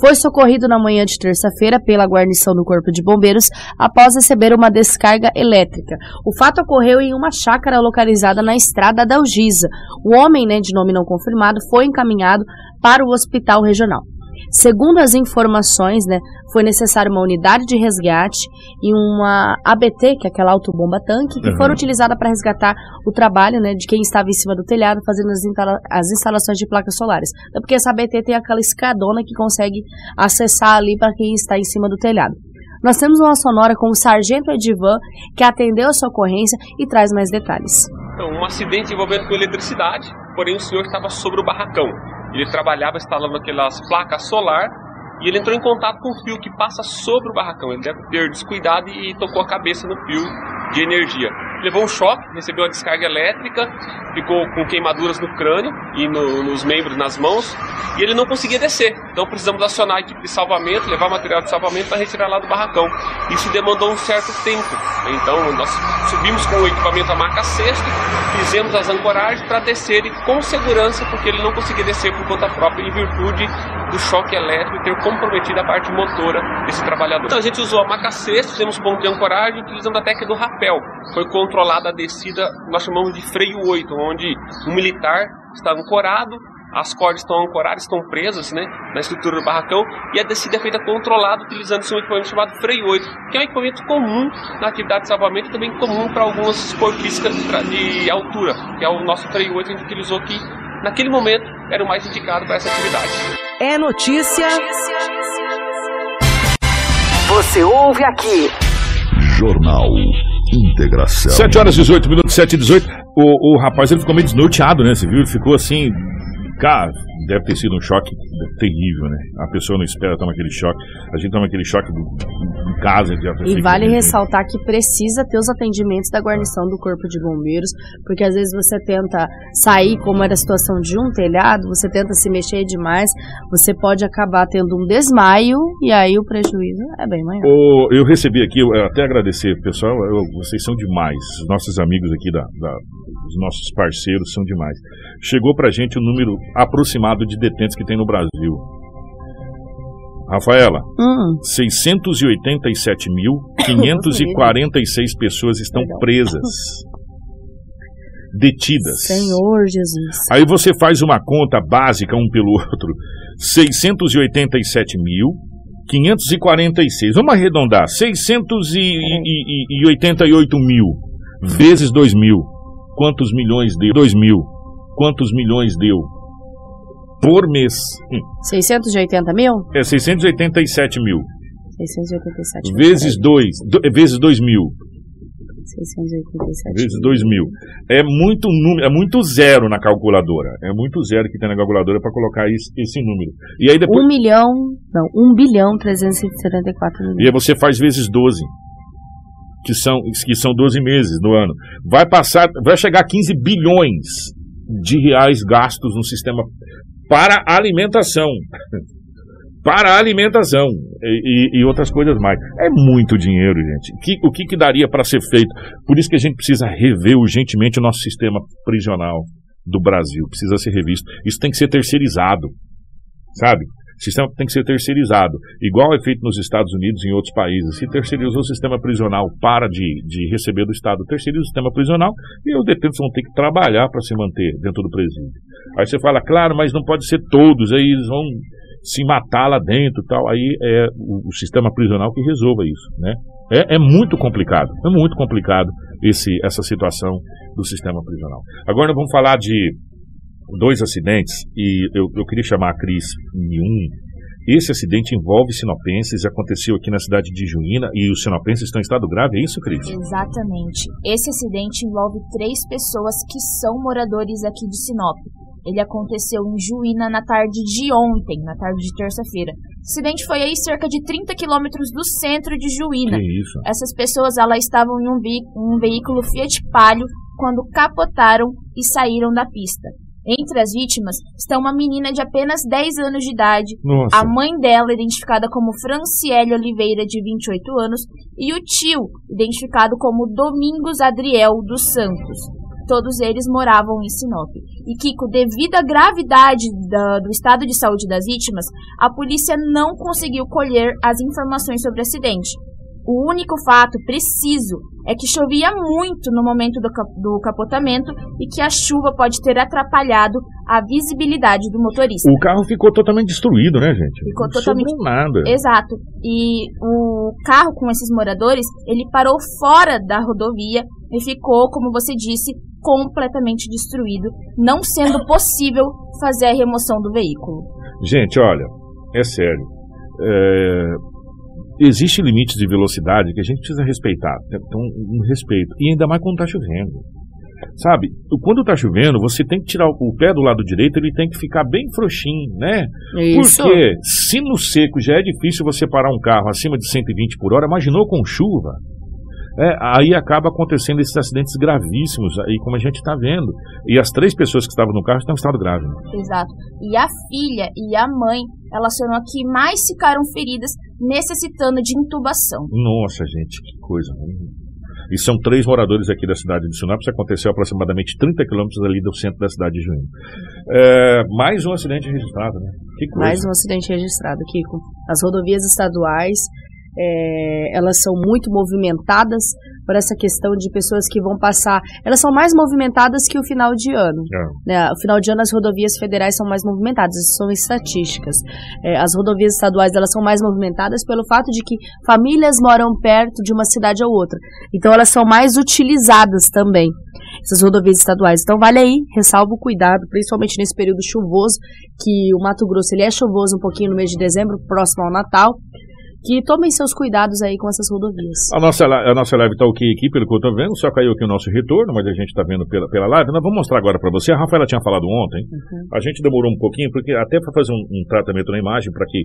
foi socorrido na manhã de terça-feira pela guarnição do Corpo de Bombeiros após receber uma descarga elétrica. O fato ocorreu em uma chácara localizada na estrada da Algisa. O homem, né, de nome não confirmado, foi encaminhado para o hospital regional. Segundo as informações, né, foi necessário uma unidade de resgate e uma ABT, que é aquela autobomba tanque, que uhum. foram utilizadas para resgatar o trabalho né, de quem estava em cima do telhado fazendo as, instala as instalações de placas solares. É porque essa ABT tem aquela escadona que consegue acessar ali para quem está em cima do telhado. Nós temos uma sonora com o sargento Edivan, que atendeu a sua ocorrência e traz mais detalhes.
Então, um acidente envolvendo com eletricidade, porém o senhor estava sobre o barracão. Ele trabalhava instalando aquelas placas solar e ele entrou em contato com o fio que passa sobre o barracão. Ele deve ter descuidado e tocou a cabeça no fio de energia. Levou um choque, recebeu uma descarga elétrica, ficou com queimaduras no crânio e no, nos membros, nas mãos, e ele não conseguia descer. Então precisamos acionar a equipe de salvamento, levar material de salvamento para retirar lá do barracão. Isso demandou um certo tempo. Então nós subimos com o equipamento a marca sexto, fizemos as ancoragens para descer com segurança, porque ele não conseguia descer por conta própria em virtude do choque elétrico ter comprometido a parte motora desse trabalhador. Então a gente usou a maca sexta, fizemos ponto de ancoragem utilizando a técnica do rapel. Foi controlada a descida, nós chamamos de freio 8, onde um militar está ancorado, as cordas estão ancoradas, estão presas né, na estrutura do barracão e a descida é feita controlada utilizando um equipamento chamado freio 8, que é um equipamento comum na atividade de salvamento e também comum para algumas esportistas de altura, que é o nosso freio 8 que a gente utilizou aqui. Naquele momento era o mais indicado para essa atividade.
É notícia. Você ouve aqui.
Jornal Integração.
7 horas 18 minutos, 7 e 18. O, o rapaz ele ficou meio desnorteado, né? Você viu? Ele ficou assim. Cara, deve ter sido um choque terrível, né? A pessoa não espera tomar aquele choque. A gente toma aquele choque em casa.
E vale ressaltar que precisa ter os atendimentos da guarnição do Corpo de Bombeiros, porque às vezes você tenta sair, como era a situação de um telhado, você tenta se mexer demais, você pode acabar tendo um desmaio e aí o prejuízo é bem maior.
Oh, eu recebi aqui, eu até agradecer, pessoal, eu, vocês são demais. Os nossos amigos aqui da, da os nossos parceiros são demais. Chegou pra gente o número aproximado de detentos que tem no Brasil. Rafaela, hum. 687.546 <laughs> pessoas estão presas. Detidas.
Senhor Jesus.
Aí você faz uma conta básica um pelo <laughs> outro. 687 mil 546. Vamos arredondar. 688 mil vezes 2 mil. Quantos milhões deu? 2 mil. Quantos milhões deu? Por mês.
680 mil?
É 687 mil.
687
mil. Vezes 2. Do, vezes 2 mil.
687
vezes 2 mil. É muito número, é muito zero na calculadora. É muito zero que tem na calculadora para colocar esse, esse número. E aí depois.
1 milhão, não, 1 bilhão 374 milhões.
E aí você faz vezes 12 que são, que são 12 meses no ano, vai passar, vai chegar a 15 bilhões de reais gastos no sistema para alimentação. para alimentação e, e, outras coisas mais. É muito dinheiro, gente. Que, o que, que daria para ser feito? Por isso que a gente precisa rever urgentemente o nosso sistema prisional do Brasil. Precisa ser revisto. Isso tem que ser terceirizado, sabe? Sistema tem que ser terceirizado, igual é feito nos Estados Unidos e em outros países. Se terceirizou o sistema prisional, para de, de receber do Estado, terceiriza o sistema prisional e os detentos vão ter que trabalhar para se manter dentro do presídio. Aí você fala, claro, mas não pode ser todos, aí eles vão se matar lá dentro tal. Aí é o, o sistema prisional que resolva isso, né? É, é, muito complicado, é muito complicado esse, essa situação do sistema prisional. Agora vamos falar de dois acidentes e eu, eu queria chamar a Cris em um. Esse acidente envolve sinopenses e aconteceu aqui na cidade de Juína e os sinopenses estão em estado grave, é isso, Cris?
Exatamente. Esse acidente envolve três pessoas que são moradores aqui de Sinop. Ele aconteceu em Juína na tarde de ontem, na tarde de terça-feira. O acidente foi aí cerca de 30 quilômetros do centro de Juína.
Que isso?
Essas pessoas elas estavam em um, um veículo Fiat Palio quando capotaram e saíram da pista. Entre as vítimas está uma menina de apenas 10 anos de idade,
Nossa.
a mãe dela, identificada como Franciele Oliveira, de 28 anos, e o tio, identificado como Domingos Adriel dos Santos. Todos eles moravam em Sinop. E Kiko, devido à gravidade da, do estado de saúde das vítimas, a polícia não conseguiu colher as informações sobre o acidente. O único fato preciso é que chovia muito no momento do, cap do capotamento e que a chuva pode ter atrapalhado a visibilidade do motorista.
O carro ficou totalmente destruído, né, gente?
Ficou Não totalmente
nada.
Exato. E o carro com esses moradores, ele parou fora da rodovia e ficou, como você disse, completamente destruído, não sendo <coughs> possível fazer a remoção do veículo.
Gente, olha, é sério. É, existe limites de velocidade que a gente precisa respeitar. Então, um respeito. E ainda mais quando está chovendo. Sabe, quando está chovendo, você tem que tirar o pé do lado direito, ele tem que ficar bem frouxinho, né?
Isso.
Porque se no seco já é difícil você parar um carro acima de 120 por hora, imaginou com chuva? É, aí acaba acontecendo esses acidentes gravíssimos, aí como a gente está vendo. E as três pessoas que estavam no carro estão em estado grave. Né?
Exato. E a filha e a mãe, elas foram aqui mais ficaram feridas, necessitando de intubação.
Nossa, gente, que coisa. E são três moradores aqui da cidade de Sinop. Isso aconteceu aproximadamente 30 quilômetros ali do centro da cidade de Juíno. É, mais um acidente registrado, né?
Mais um acidente registrado, Kiko. As rodovias estaduais é, elas são muito movimentadas por essa questão de pessoas que vão passar. Elas são mais movimentadas que o final de ano.
É.
Né? O final de ano as rodovias federais são mais movimentadas, isso são estatísticas. É, as rodovias estaduais elas são mais movimentadas pelo fato de que famílias moram perto de uma cidade ou outra. Então elas são mais utilizadas também. Essas rodovias estaduais. Então vale aí, ressalvo o cuidado, principalmente nesse período chuvoso, que o Mato Grosso ele é chuvoso um pouquinho no mês de dezembro, próximo ao Natal que tomem seus cuidados aí com essas rodovias.
A nossa, a nossa live está ok aqui, pelo que eu estou vendo, só caiu aqui o nosso retorno, mas a gente está vendo pela, pela live. Nós vamos mostrar agora para você. A Rafaela tinha falado ontem, uhum. a gente demorou um pouquinho, porque até para fazer um, um, tratamento na imagem, para que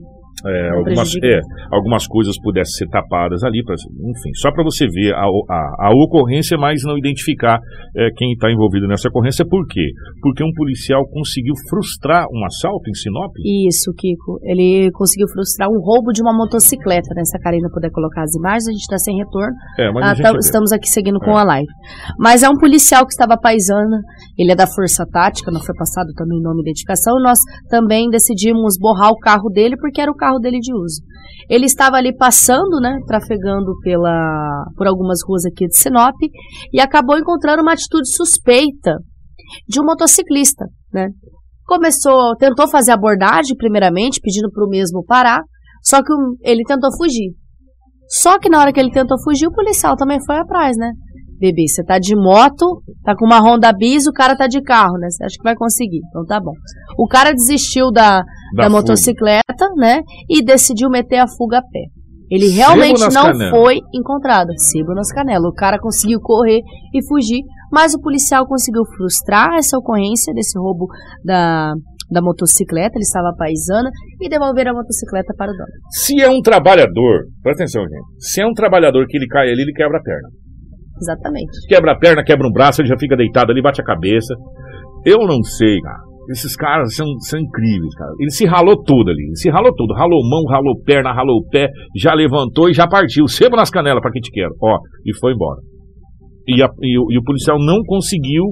é, algumas, é, algumas coisas pudessem ser tapadas ali, pra, enfim, só para você ver a, a, a, ocorrência, mas não identificar é, quem está envolvido nessa ocorrência. Por quê? Porque um policial conseguiu frustrar um assalto em Sinop?
Isso, Kiko. Ele conseguiu frustrar um roubo de uma motocicleta bicicleta, né? Se a Karina puder colocar as imagens, a gente está sem retorno.
É, mas ah, tá,
estamos aqui seguindo é. com a live. Mas é um policial que estava paisana, ele é da Força Tática, não foi passado também nome e identificação. Nós também decidimos borrar o carro dele porque era o carro dele de uso. Ele estava ali passando, né, trafegando pela, por algumas ruas aqui de Sinop e acabou encontrando uma atitude suspeita de um motociclista, né? Começou, tentou fazer abordagem primeiramente, pedindo para o mesmo parar, só que ele tentou fugir. Só que na hora que ele tentou fugir, o policial também foi atrás, né? Bebê, você tá de moto, tá com uma Honda Bis, o cara tá de carro, né? Você acha que vai conseguir? Então tá bom. O cara desistiu da, da, da motocicleta, né? E decidiu meter a fuga a pé. Ele realmente não canelas. foi encontrado. Sebo nas canelas. O cara conseguiu correr e fugir, mas o policial conseguiu frustrar essa ocorrência desse roubo da, da motocicleta, ele estava paisana, e devolver a motocicleta para o dono.
Se é um trabalhador, presta atenção, gente. Se é um trabalhador que ele cai ali, ele quebra a perna.
Exatamente.
Quebra a perna, quebra um braço, ele já fica deitado ali, bate a cabeça. Eu não sei, cara. Esses caras são, são incríveis, cara. Ele se ralou todo ali. Ele se ralou todo. Ralou mão, ralou perna, ralou pé, já levantou e já partiu. Sebo nas canelas para que te quero. Ó, e foi embora. E, a, e, o, e o policial não conseguiu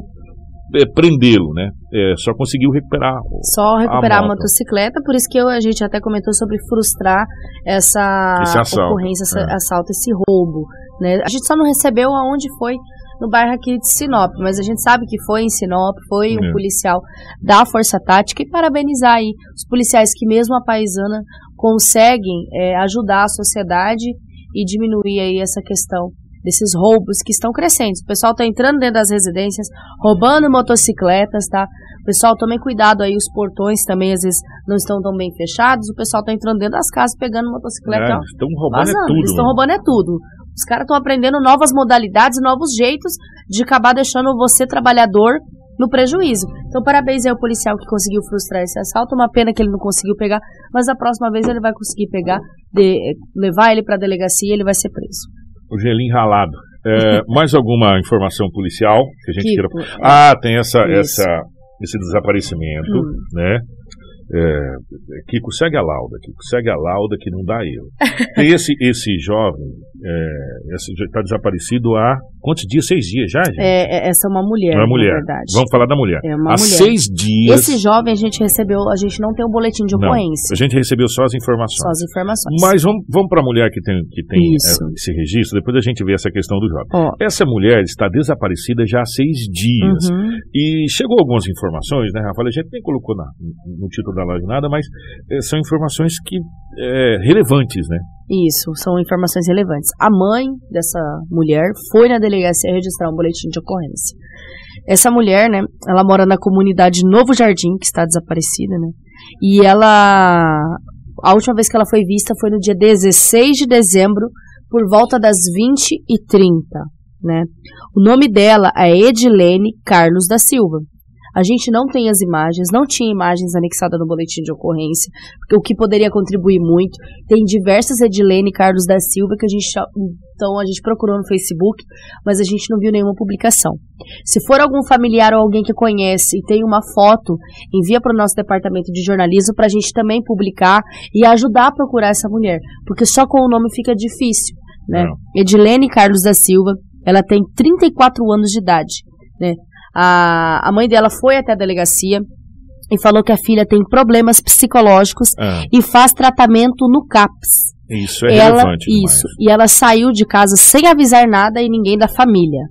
é, prendê-lo, né? É, só conseguiu recuperar.
Só recuperar a, a, motocicleta, por isso que eu, a gente até comentou sobre frustrar essa assalto, ocorrência, esse é. assalto, esse roubo. Né? A gente só não recebeu aonde foi no bairro aqui de Sinop, mas a gente sabe que foi em Sinop, foi um é. policial da Força Tática e parabenizar aí os policiais que mesmo a paisana conseguem é, ajudar a sociedade e diminuir aí essa questão desses roubos que estão crescendo. O pessoal está entrando dentro das residências, roubando motocicletas, tá? O pessoal também cuidado aí, os portões também às vezes não estão tão bem fechados. O pessoal está entrando dentro das casas, pegando motocicleta. É,
estão roubando é tudo.
Eles estão roubando é tudo. Os caras estão aprendendo novas modalidades, novos jeitos de acabar deixando você, trabalhador, no prejuízo. Então, parabéns aí ao policial que conseguiu frustrar esse assalto. Uma pena que ele não conseguiu pegar, mas a próxima vez ele vai conseguir pegar, de, levar ele para a delegacia e ele vai ser preso.
O gelinho ralado. É, <laughs> mais alguma informação policial que a gente queira. Ah, tem essa, essa, esse desaparecimento, hum. né? É, Kiko, segue a lauda, Kiko, segue a lauda que não dá erro. <laughs> esse, esse jovem está é, desaparecido há quantos dias? Seis dias já, gente?
É, é essa é uma mulher, uma mulher. verdade.
Vamos falar da mulher.
É uma
há
mulher.
seis dias.
Esse jovem a gente recebeu, a gente não tem o um boletim de ocorrência.
Não, a gente recebeu só as informações.
Só as informações.
Mas vamos, vamos para a mulher que tem, que tem é, esse registro, depois a gente vê essa questão do jovem. Oh. Essa mulher está desaparecida já há seis dias. Uhum. E chegou algumas informações, né, Rafael? A gente nem colocou na, no título da live nada, mas é, são informações que é, relevantes, né?
Isso, são informações relevantes. A mãe dessa mulher foi na delegacia registrar um boletim de ocorrência. Essa mulher, né, ela mora na comunidade Novo Jardim, que está desaparecida, né? E ela. A última vez que ela foi vista foi no dia 16 de dezembro, por volta das 20 e 30 né? O nome dela é Edilene Carlos da Silva. A gente não tem as imagens, não tinha imagens anexadas no boletim de ocorrência, o que poderia contribuir muito. Tem diversas Edilene Carlos da Silva que a gente então a gente procurou no Facebook, mas a gente não viu nenhuma publicação. Se for algum familiar ou alguém que conhece e tem uma foto, envia para o nosso departamento de jornalismo para a gente também publicar e ajudar a procurar essa mulher, porque só com o nome fica difícil, né? Edilene Carlos da Silva, ela tem 34 anos de idade, né? A, a mãe dela foi até a delegacia e falou que a filha tem problemas psicológicos ah. e faz tratamento no CAPS.
Isso é ela, relevante.
Isso. Demais. E ela saiu de casa sem avisar nada e ninguém da família.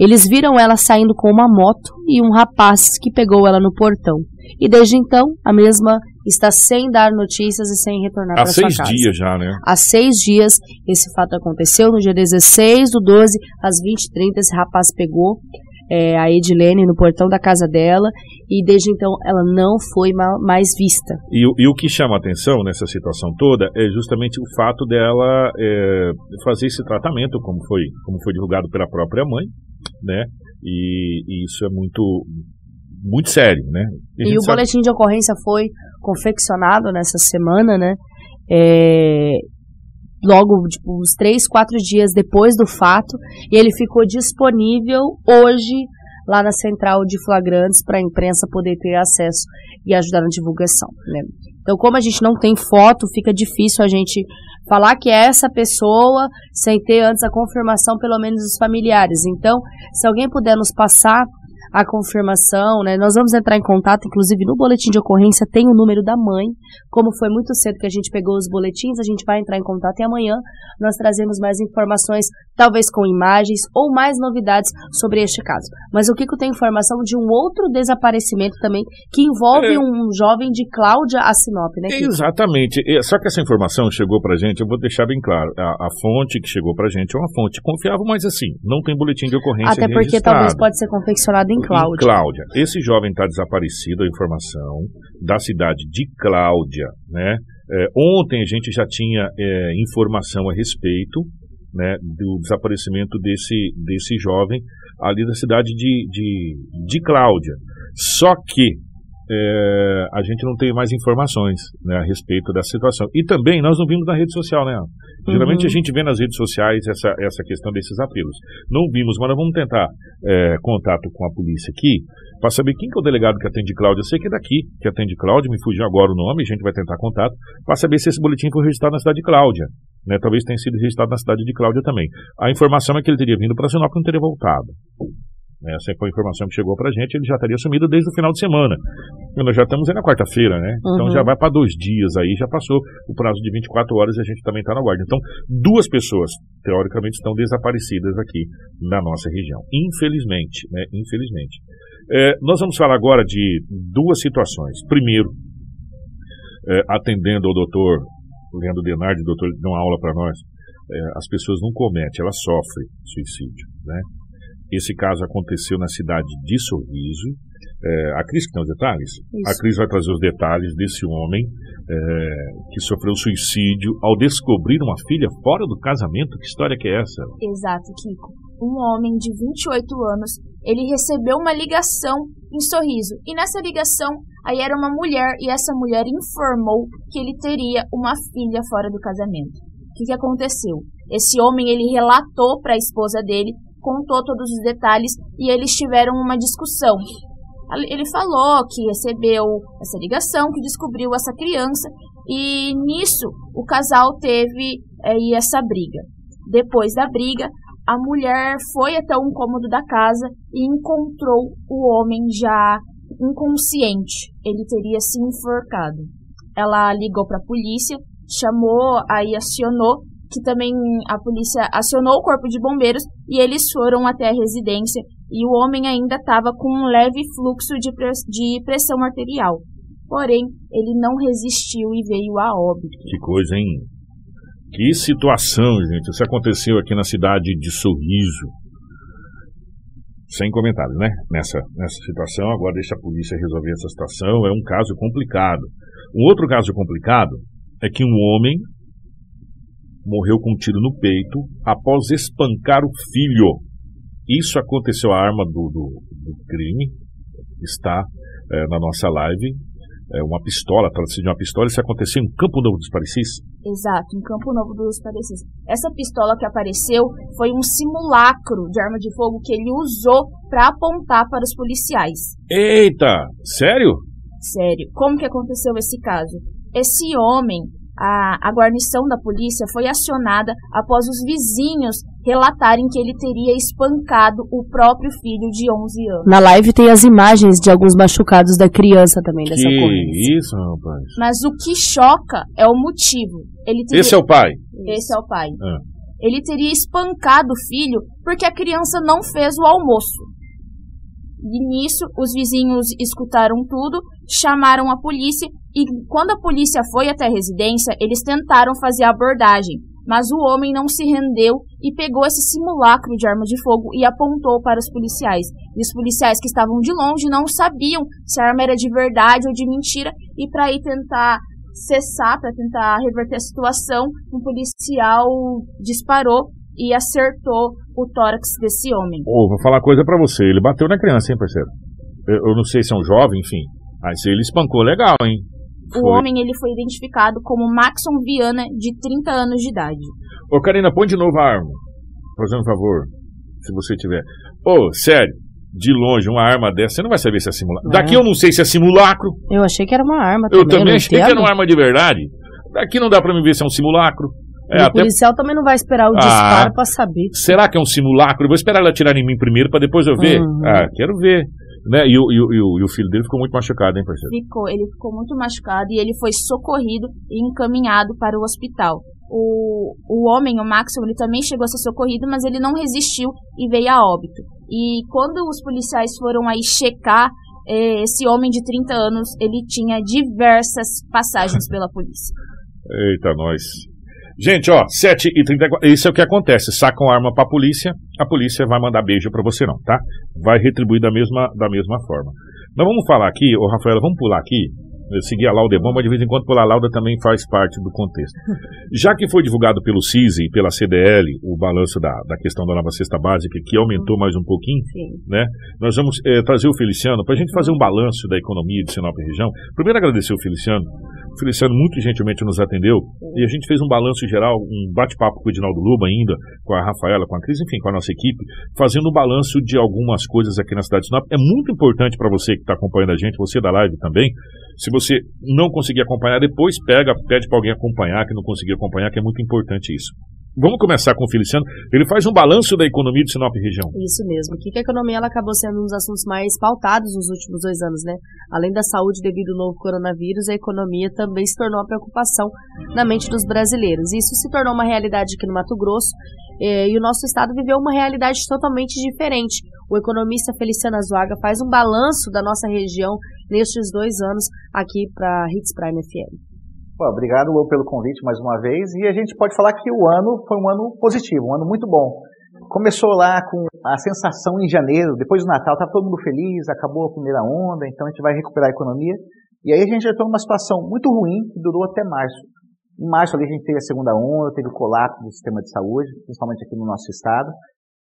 Eles viram ela saindo com uma moto e um rapaz que pegou ela no portão. E desde então, a mesma está sem dar notícias e sem retornar para sua casa.
Há seis dias já, né?
Há seis dias esse fato aconteceu. No dia 16 do 12, às 20h30, esse rapaz pegou é, a Edilene no portão da casa dela e desde então ela não foi mais vista.
E, e o que chama atenção nessa situação toda é justamente o fato dela é, fazer esse tratamento, como foi, como foi divulgado pela própria mãe, né? E, e isso é muito muito sério, né?
E, e o sabe... boletim de ocorrência foi confeccionado nessa semana, né? É, logo, tipo, uns três, quatro dias depois do fato, e ele ficou disponível hoje lá na central de flagrantes para a imprensa poder ter acesso e ajudar na divulgação. Né? Então, como a gente não tem foto, fica difícil a gente falar que é essa pessoa sem ter antes a confirmação, pelo menos dos familiares. Então, se alguém puder nos passar a confirmação, né? Nós vamos entrar em contato, inclusive no boletim de ocorrência tem o número da mãe. Como foi muito cedo que a gente pegou os boletins, a gente vai entrar em contato e amanhã nós trazemos mais informações, talvez com imagens ou mais novidades sobre este caso. Mas o Kiko tem informação de um outro desaparecimento também que envolve é. um jovem de Cláudia a Sinop, né? Kiko?
Exatamente. Só que essa informação chegou pra gente, eu vou deixar bem claro. A, a fonte que chegou pra gente é uma fonte confiável, mas assim, não tem boletim de ocorrência
Até porque
registrado.
talvez pode ser confeccionado em Cláudia.
Cláudia. Esse jovem está desaparecido, a informação da cidade de Cláudia, né? É, ontem a gente já tinha é, informação a respeito né, do desaparecimento desse, desse jovem ali da cidade de, de, de Cláudia. Só que é, a gente não tem mais informações né, a respeito dessa situação. E também nós não vimos na rede social, né? Geralmente uhum. a gente vê nas redes sociais essa, essa questão desses apelos. Não vimos, mas nós vamos tentar é, contato com a polícia aqui para saber quem que é o delegado que atende Cláudia. Eu sei que é daqui que atende Cláudia, me fugiu agora o nome, a gente vai tentar contato para saber se esse boletim foi registrado na cidade de Cláudia. Né? Talvez tenha sido registrado na cidade de Cláudia também. A informação é que ele teria vindo para Sinop e não teria voltado. Essa foi a informação que chegou para a gente. Ele já estaria sumido desde o final de semana. E nós já estamos aí na quarta-feira, né? Uhum. Então já vai para dois dias aí, já passou o prazo de 24 horas e a gente também está na guarda. Então, duas pessoas, teoricamente, estão desaparecidas aqui na nossa região. Infelizmente, né? Infelizmente. É, nós vamos falar agora de duas situações. Primeiro, é, atendendo ao doutor Leandro Denardi, doutor, deu uma aula para nós. É, as pessoas não cometem, elas sofrem suicídio, né? Esse caso aconteceu na cidade de Sorriso. É, a Cris que tem os detalhes? Isso. A Cris vai trazer os detalhes desse homem é, que sofreu suicídio ao descobrir uma filha fora do casamento. Que história que é essa?
Exato, Kiko. Um homem de 28 anos, ele recebeu uma ligação em Sorriso. E nessa ligação, aí era uma mulher e essa mulher informou que ele teria uma filha fora do casamento. O que, que aconteceu? Esse homem, ele relatou para a esposa dele contou todos os detalhes e eles tiveram uma discussão. Ele falou que recebeu essa ligação, que descobriu essa criança e nisso o casal teve aí essa briga. Depois da briga, a mulher foi até um cômodo da casa e encontrou o homem já inconsciente. Ele teria se enforcado. Ela ligou para a polícia, chamou, aí acionou que também a polícia acionou o corpo de bombeiros e eles foram até a residência e o homem ainda estava com um leve fluxo de, de pressão arterial. Porém, ele não resistiu e veio a óbito.
Que coisa, hein? Que situação, gente. Isso aconteceu aqui na cidade de Sorriso. Sem comentários, né? Nessa, nessa situação, agora deixa a polícia resolver essa situação. É um caso complicado. Um outro caso complicado é que um homem morreu com um tiro no peito após espancar o filho. Isso aconteceu, a arma do, do, do crime está é, na nossa live. É uma pistola, trata-se de uma pistola. Isso aconteceu em Campo Novo dos Parecis?
Exato, em Campo Novo dos Parecis. Essa pistola que apareceu foi um simulacro de arma de fogo que ele usou para apontar para os policiais.
Eita, sério?
Sério. Como que aconteceu esse caso? Esse homem a, a guarnição da polícia foi acionada após os vizinhos relatarem que ele teria espancado o próprio filho de 11 anos.
Na live tem as imagens de alguns machucados da criança também dessa
que
ocorrência.
isso, rapaz.
Mas o que choca é o motivo. Ele teria...
Esse é o pai?
Esse é o pai. Ah. Ele teria espancado o filho porque a criança não fez o almoço. E nisso, os vizinhos escutaram tudo, chamaram a polícia e quando a polícia foi até a residência, eles tentaram fazer a abordagem, mas o homem não se rendeu e pegou esse simulacro de arma de fogo e apontou para os policiais. E os policiais que estavam de longe não sabiam se a arma era de verdade ou de mentira e para ir tentar cessar, para tentar reverter a situação, um policial disparou e acertou o tórax desse homem.
Oh, vou falar coisa para você. Ele bateu na criança, hein, parceiro? Eu, eu, não sei se é um jovem, enfim. Mas ele espancou legal, hein?
Foi. O homem ele foi identificado como Maxon Viana, de 30 anos de idade.
Ô, Karina, põe de novo a arma. Fazendo um favor, se você tiver. Ô, sério, de longe, uma arma dessa, você não vai saber se é simulacro. É. Daqui eu não sei se é simulacro.
Eu achei que era uma arma.
Eu também, também achei que era uma arma de verdade. Daqui não dá pra me ver se é um simulacro.
É, o até... policial também não vai esperar o disparo ah, para saber.
Será que é um simulacro? Eu vou esperar ela atirar em mim primeiro para depois eu ver. Uhum. Ah, quero ver. Né? E, o, e, o, e o filho dele ficou muito machucado, hein, parceiro?
Ficou, ele ficou muito machucado e ele foi socorrido e encaminhado para o hospital. O, o homem, o Maxwell, ele também chegou a ser socorrido, mas ele não resistiu e veio a óbito. E quando os policiais foram aí checar eh, esse homem de 30 anos, ele tinha diversas passagens pela polícia.
Eita, nós. Gente, ó, 7h34, isso é o que acontece. Sacam arma pra polícia, a polícia vai mandar beijo para você não, tá? Vai retribuir da mesma, da mesma forma. Nós vamos falar aqui, ô Rafaela, vamos pular aqui, seguir a lauda é bom, mas de vez em quando pular a lauda também faz parte do contexto. <laughs> Já que foi divulgado pelo CISI e pela CDL o balanço da, da questão da nova cesta básica, que aumentou mais um pouquinho, né? Nós vamos é, trazer o Feliciano para a gente fazer um balanço da economia de Sinop região. Primeiro agradecer o Feliciano. O Feliciano muito gentilmente nos atendeu e a gente fez um balanço geral, um bate-papo com o Edinaldo Luba ainda, com a Rafaela, com a Cris, enfim, com a nossa equipe, fazendo um balanço de algumas coisas aqui na cidade de Sinop. É muito importante para você que está acompanhando a gente, você da live também. Se você não conseguir acompanhar depois, pega, pede para alguém acompanhar, que não conseguir acompanhar, que é muito importante isso. Vamos começar com o Feliciano. Ele faz um balanço da economia de Sinop região.
Isso mesmo. O que a economia ela acabou sendo um dos assuntos mais pautados nos últimos dois anos, né? Além da saúde devido ao novo coronavírus, a economia também se tornou uma preocupação na mente dos brasileiros. Isso se tornou uma realidade aqui no Mato Grosso eh, e o nosso estado viveu uma realidade totalmente diferente. O economista Feliciano Azuaga faz um balanço da nossa região nestes dois anos aqui para a Hits Prime FM.
Pô, obrigado, pelo convite mais uma vez. E a gente pode falar que o ano foi um ano positivo, um ano muito bom. Começou lá com a sensação em janeiro, depois do Natal, estava todo mundo feliz, acabou a primeira onda, então a gente vai recuperar a economia. E aí a gente entrou numa situação muito ruim que durou até março. Em março ali a gente teve a segunda onda, teve o colapso do sistema de saúde, principalmente aqui no nosso estado.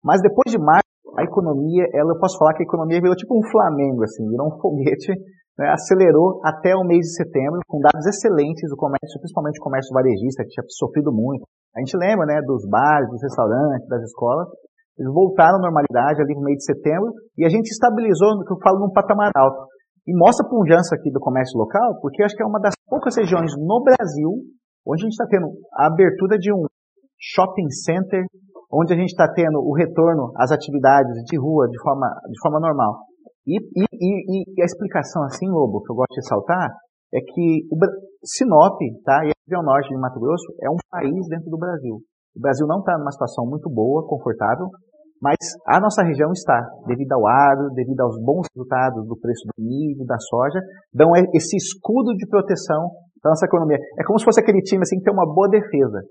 Mas depois de março, a economia, ela, eu posso falar que a economia virou tipo um Flamengo, assim, virou um foguete né, acelerou até o mês de setembro, com dados excelentes do comércio, principalmente o comércio varejista, que tinha sofrido muito. A gente lembra né, dos bares, dos restaurantes, das escolas. Eles voltaram à normalidade ali no mês de setembro e a gente estabilizou, no que eu falo, num patamar alto. E mostra a pujança aqui do comércio local, porque acho que é uma das poucas regiões no Brasil onde a gente está tendo a abertura de um shopping center, onde a gente está tendo o retorno às atividades de rua de forma, de forma normal. E, e, e, e, a explicação assim, Lobo, que eu gosto de ressaltar, é que o Sinop, tá, e a região norte de Mato Grosso, é um país dentro do Brasil. O Brasil não está numa situação muito boa, confortável, mas a nossa região está, devido ao agro, devido aos bons resultados do preço do milho, da soja, dão esse escudo de proteção da nossa economia. É como se fosse aquele time assim que tem uma boa defesa.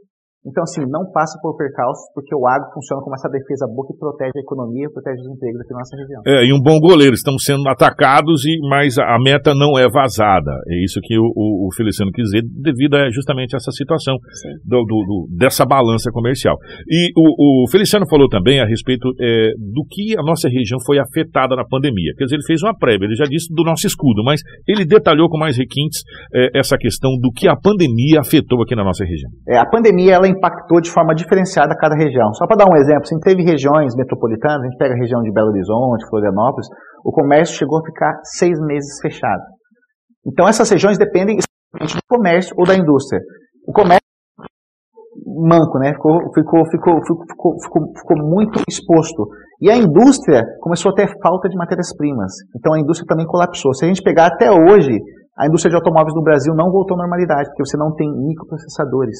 Então, assim, não passa por percalços, porque o agro funciona como essa defesa boa que protege a economia, protege os empregos aqui na nossa região.
É, e um bom goleiro. Estamos sendo atacados, e mas a meta não é vazada. É isso que o, o, o Feliciano quis dizer, devido a justamente essa situação do, do, do, dessa balança comercial. E o, o Feliciano falou também a respeito é, do que a nossa região foi afetada na pandemia. Quer dizer, ele fez uma prévia, ele já disse do nosso escudo, mas ele detalhou com mais requintes é, essa questão do que a pandemia afetou aqui na nossa região.
É, a pandemia, ela impactou de forma diferenciada cada região. Só para dar um exemplo, se teve regiões metropolitanas, a gente pega a região de Belo Horizonte, Florianópolis, o comércio chegou a ficar seis meses fechado. Então essas regiões dependem do comércio ou da indústria. O comércio manco, né? Ficou, ficou, ficou, ficou, ficou, ficou muito exposto. E a indústria começou a ter falta de matérias-primas. Então a indústria também colapsou. Se a gente pegar até hoje, a indústria de automóveis no Brasil não voltou à normalidade, porque você não tem microprocessadores.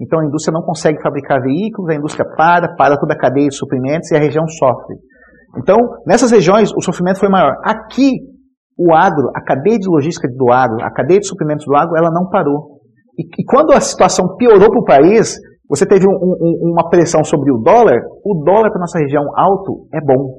Então a indústria não consegue fabricar veículos, a indústria para, para toda a cadeia de suprimentos e a região sofre. Então, nessas regiões, o sofrimento foi maior. Aqui, o agro, a cadeia de logística do agro, a cadeia de suprimentos do agro, ela não parou. E, e quando a situação piorou para o país, você teve um, um, uma pressão sobre o dólar, o dólar para nossa região alto é bom.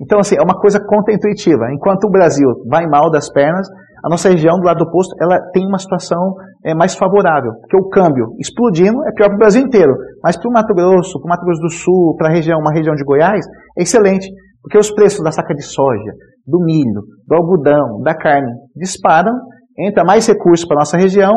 Então, assim, é uma coisa contra-intuitiva. Enquanto o Brasil vai mal das pernas, a nossa região do lado oposto ela tem uma situação é, mais favorável, porque o câmbio explodindo é pior para o Brasil inteiro, mas para o Mato Grosso, para o Mato Grosso do Sul, para a região, uma região de Goiás, é excelente, porque os preços da saca de soja, do milho, do algodão, da carne disparam, entra mais recursos para a nossa região,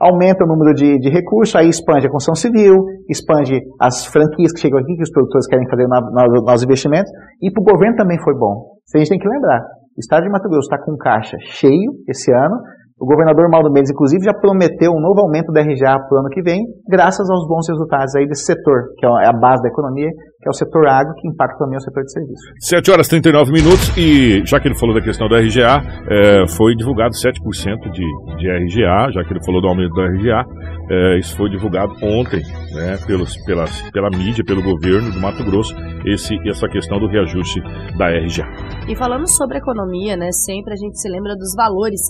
aumenta o número de, de, recursos, aí expande a construção civil, expande as franquias que chegam aqui, que os produtores querem fazer nos investimentos, e para o governo também foi bom. Isso a gente tem que lembrar. O estado de Mato Grosso está com caixa cheio esse ano. O governador Maldo Mendes, inclusive, já prometeu um novo aumento da RGA para o ano que vem, graças aos bons resultados aí desse setor, que é a base da economia, que é o setor agro, que impacta também o setor de serviços.
7 horas e 39 minutos e, já que ele falou da questão da RGA, é, foi divulgado 7% de, de RGA, já que ele falou do aumento da RGA, é, isso foi divulgado ontem, né, pelos, pelas, pela mídia, pelo governo do Mato Grosso, esse, essa questão do reajuste da RGA.
E falando sobre economia, né, sempre a gente se lembra dos valores,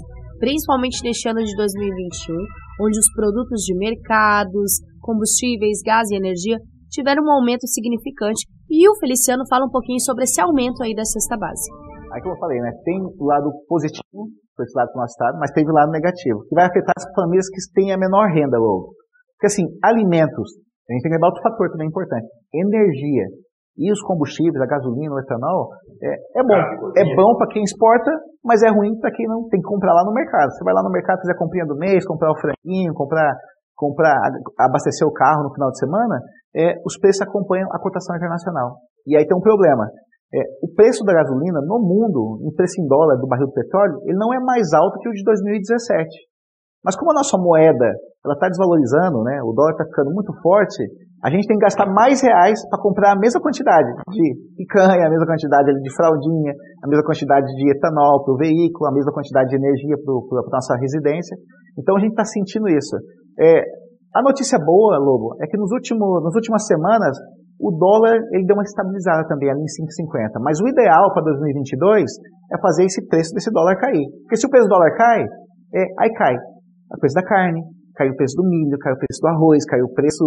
principalmente neste ano de 2021, onde os produtos de mercados, combustíveis, gás e energia tiveram um aumento significante. E o Feliciano fala um pouquinho sobre esse aumento aí da cesta básica.
Aí como eu falei, né, tem o lado positivo por esse lado do nosso estado, mas teve o lado negativo, que vai afetar as famílias que têm a menor renda logo. Porque assim, alimentos, a gente tem que lembrar outro fator também importante, energia. E os combustíveis, a gasolina, o etanol, é, é bom. É bom para quem exporta, mas é ruim para quem não tem que comprar lá no mercado. Você vai lá no mercado, fazer a comprinha do mês, comprar o franguinho, comprar, comprar, abastecer o carro no final de semana, é, os preços acompanham a cotação internacional. E aí tem um problema. É, o preço da gasolina no mundo, em preço em dólar do barril de petróleo, ele não é mais alto que o de 2017. Mas como a nossa moeda ela está desvalorizando, né, o dólar está ficando muito forte, a gente tem que gastar mais reais para comprar a mesma quantidade de picanha, a mesma quantidade de fraldinha, a mesma quantidade de etanol para o veículo, a mesma quantidade de energia para a nossa residência. Então a gente está sentindo isso. É, a notícia boa, Lobo, é que nos últimos, nas últimas semanas o dólar ele deu uma estabilizada também ali em 5,50. Mas o ideal para 2022 é fazer esse preço desse dólar cair. Porque se o preço do dólar cai, é, aí cai o preço da carne, cai o preço do milho, cai o preço do arroz, cai o preço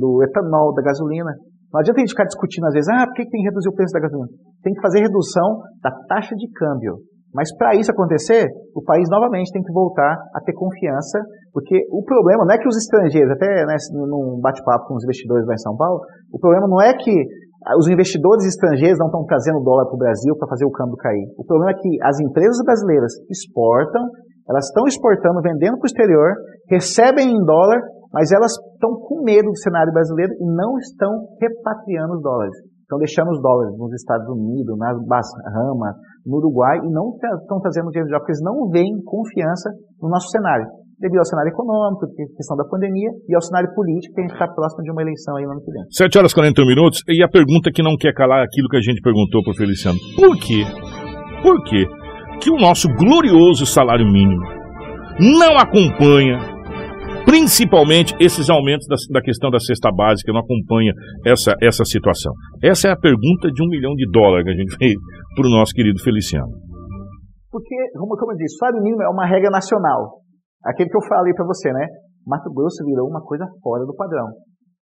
do etanol, da gasolina. Não adianta a gente ficar discutindo às vezes, ah, por que tem que reduzir o preço da gasolina? Tem que fazer redução da taxa de câmbio. Mas para isso acontecer, o país novamente tem que voltar a ter confiança, porque o problema não é que os estrangeiros, até né, num bate-papo com os investidores lá em São Paulo, o problema não é que os investidores estrangeiros não estão trazendo dólar para o Brasil para fazer o câmbio cair. O problema é que as empresas brasileiras exportam, elas estão exportando, vendendo para o exterior, recebem em dólar, mas elas estão com medo do cenário brasileiro e não estão repatriando os dólares. Estão deixando os dólares nos Estados Unidos, nas Bahamas, no Uruguai e não estão trazendo dinheiro de porque eles não veem confiança no nosso cenário, devido ao cenário econômico, questão da pandemia e ao cenário político, que a gente está próximo de uma eleição aí no ano que vem.
7 horas e 41 minutos, e a pergunta que não quer calar aquilo que a gente perguntou para o Feliciano. Por quê? Por quê que o nosso glorioso salário mínimo não acompanha principalmente esses aumentos da, da, questão da cesta básica, não acompanha essa, essa situação? Essa é a pergunta de um milhão de dólares que a gente fez para o nosso querido Feliciano.
Porque, como, eu disse, salário mínimo é uma regra nacional. Aquele que eu falei para você, né? Mato Grosso virou uma coisa fora do padrão.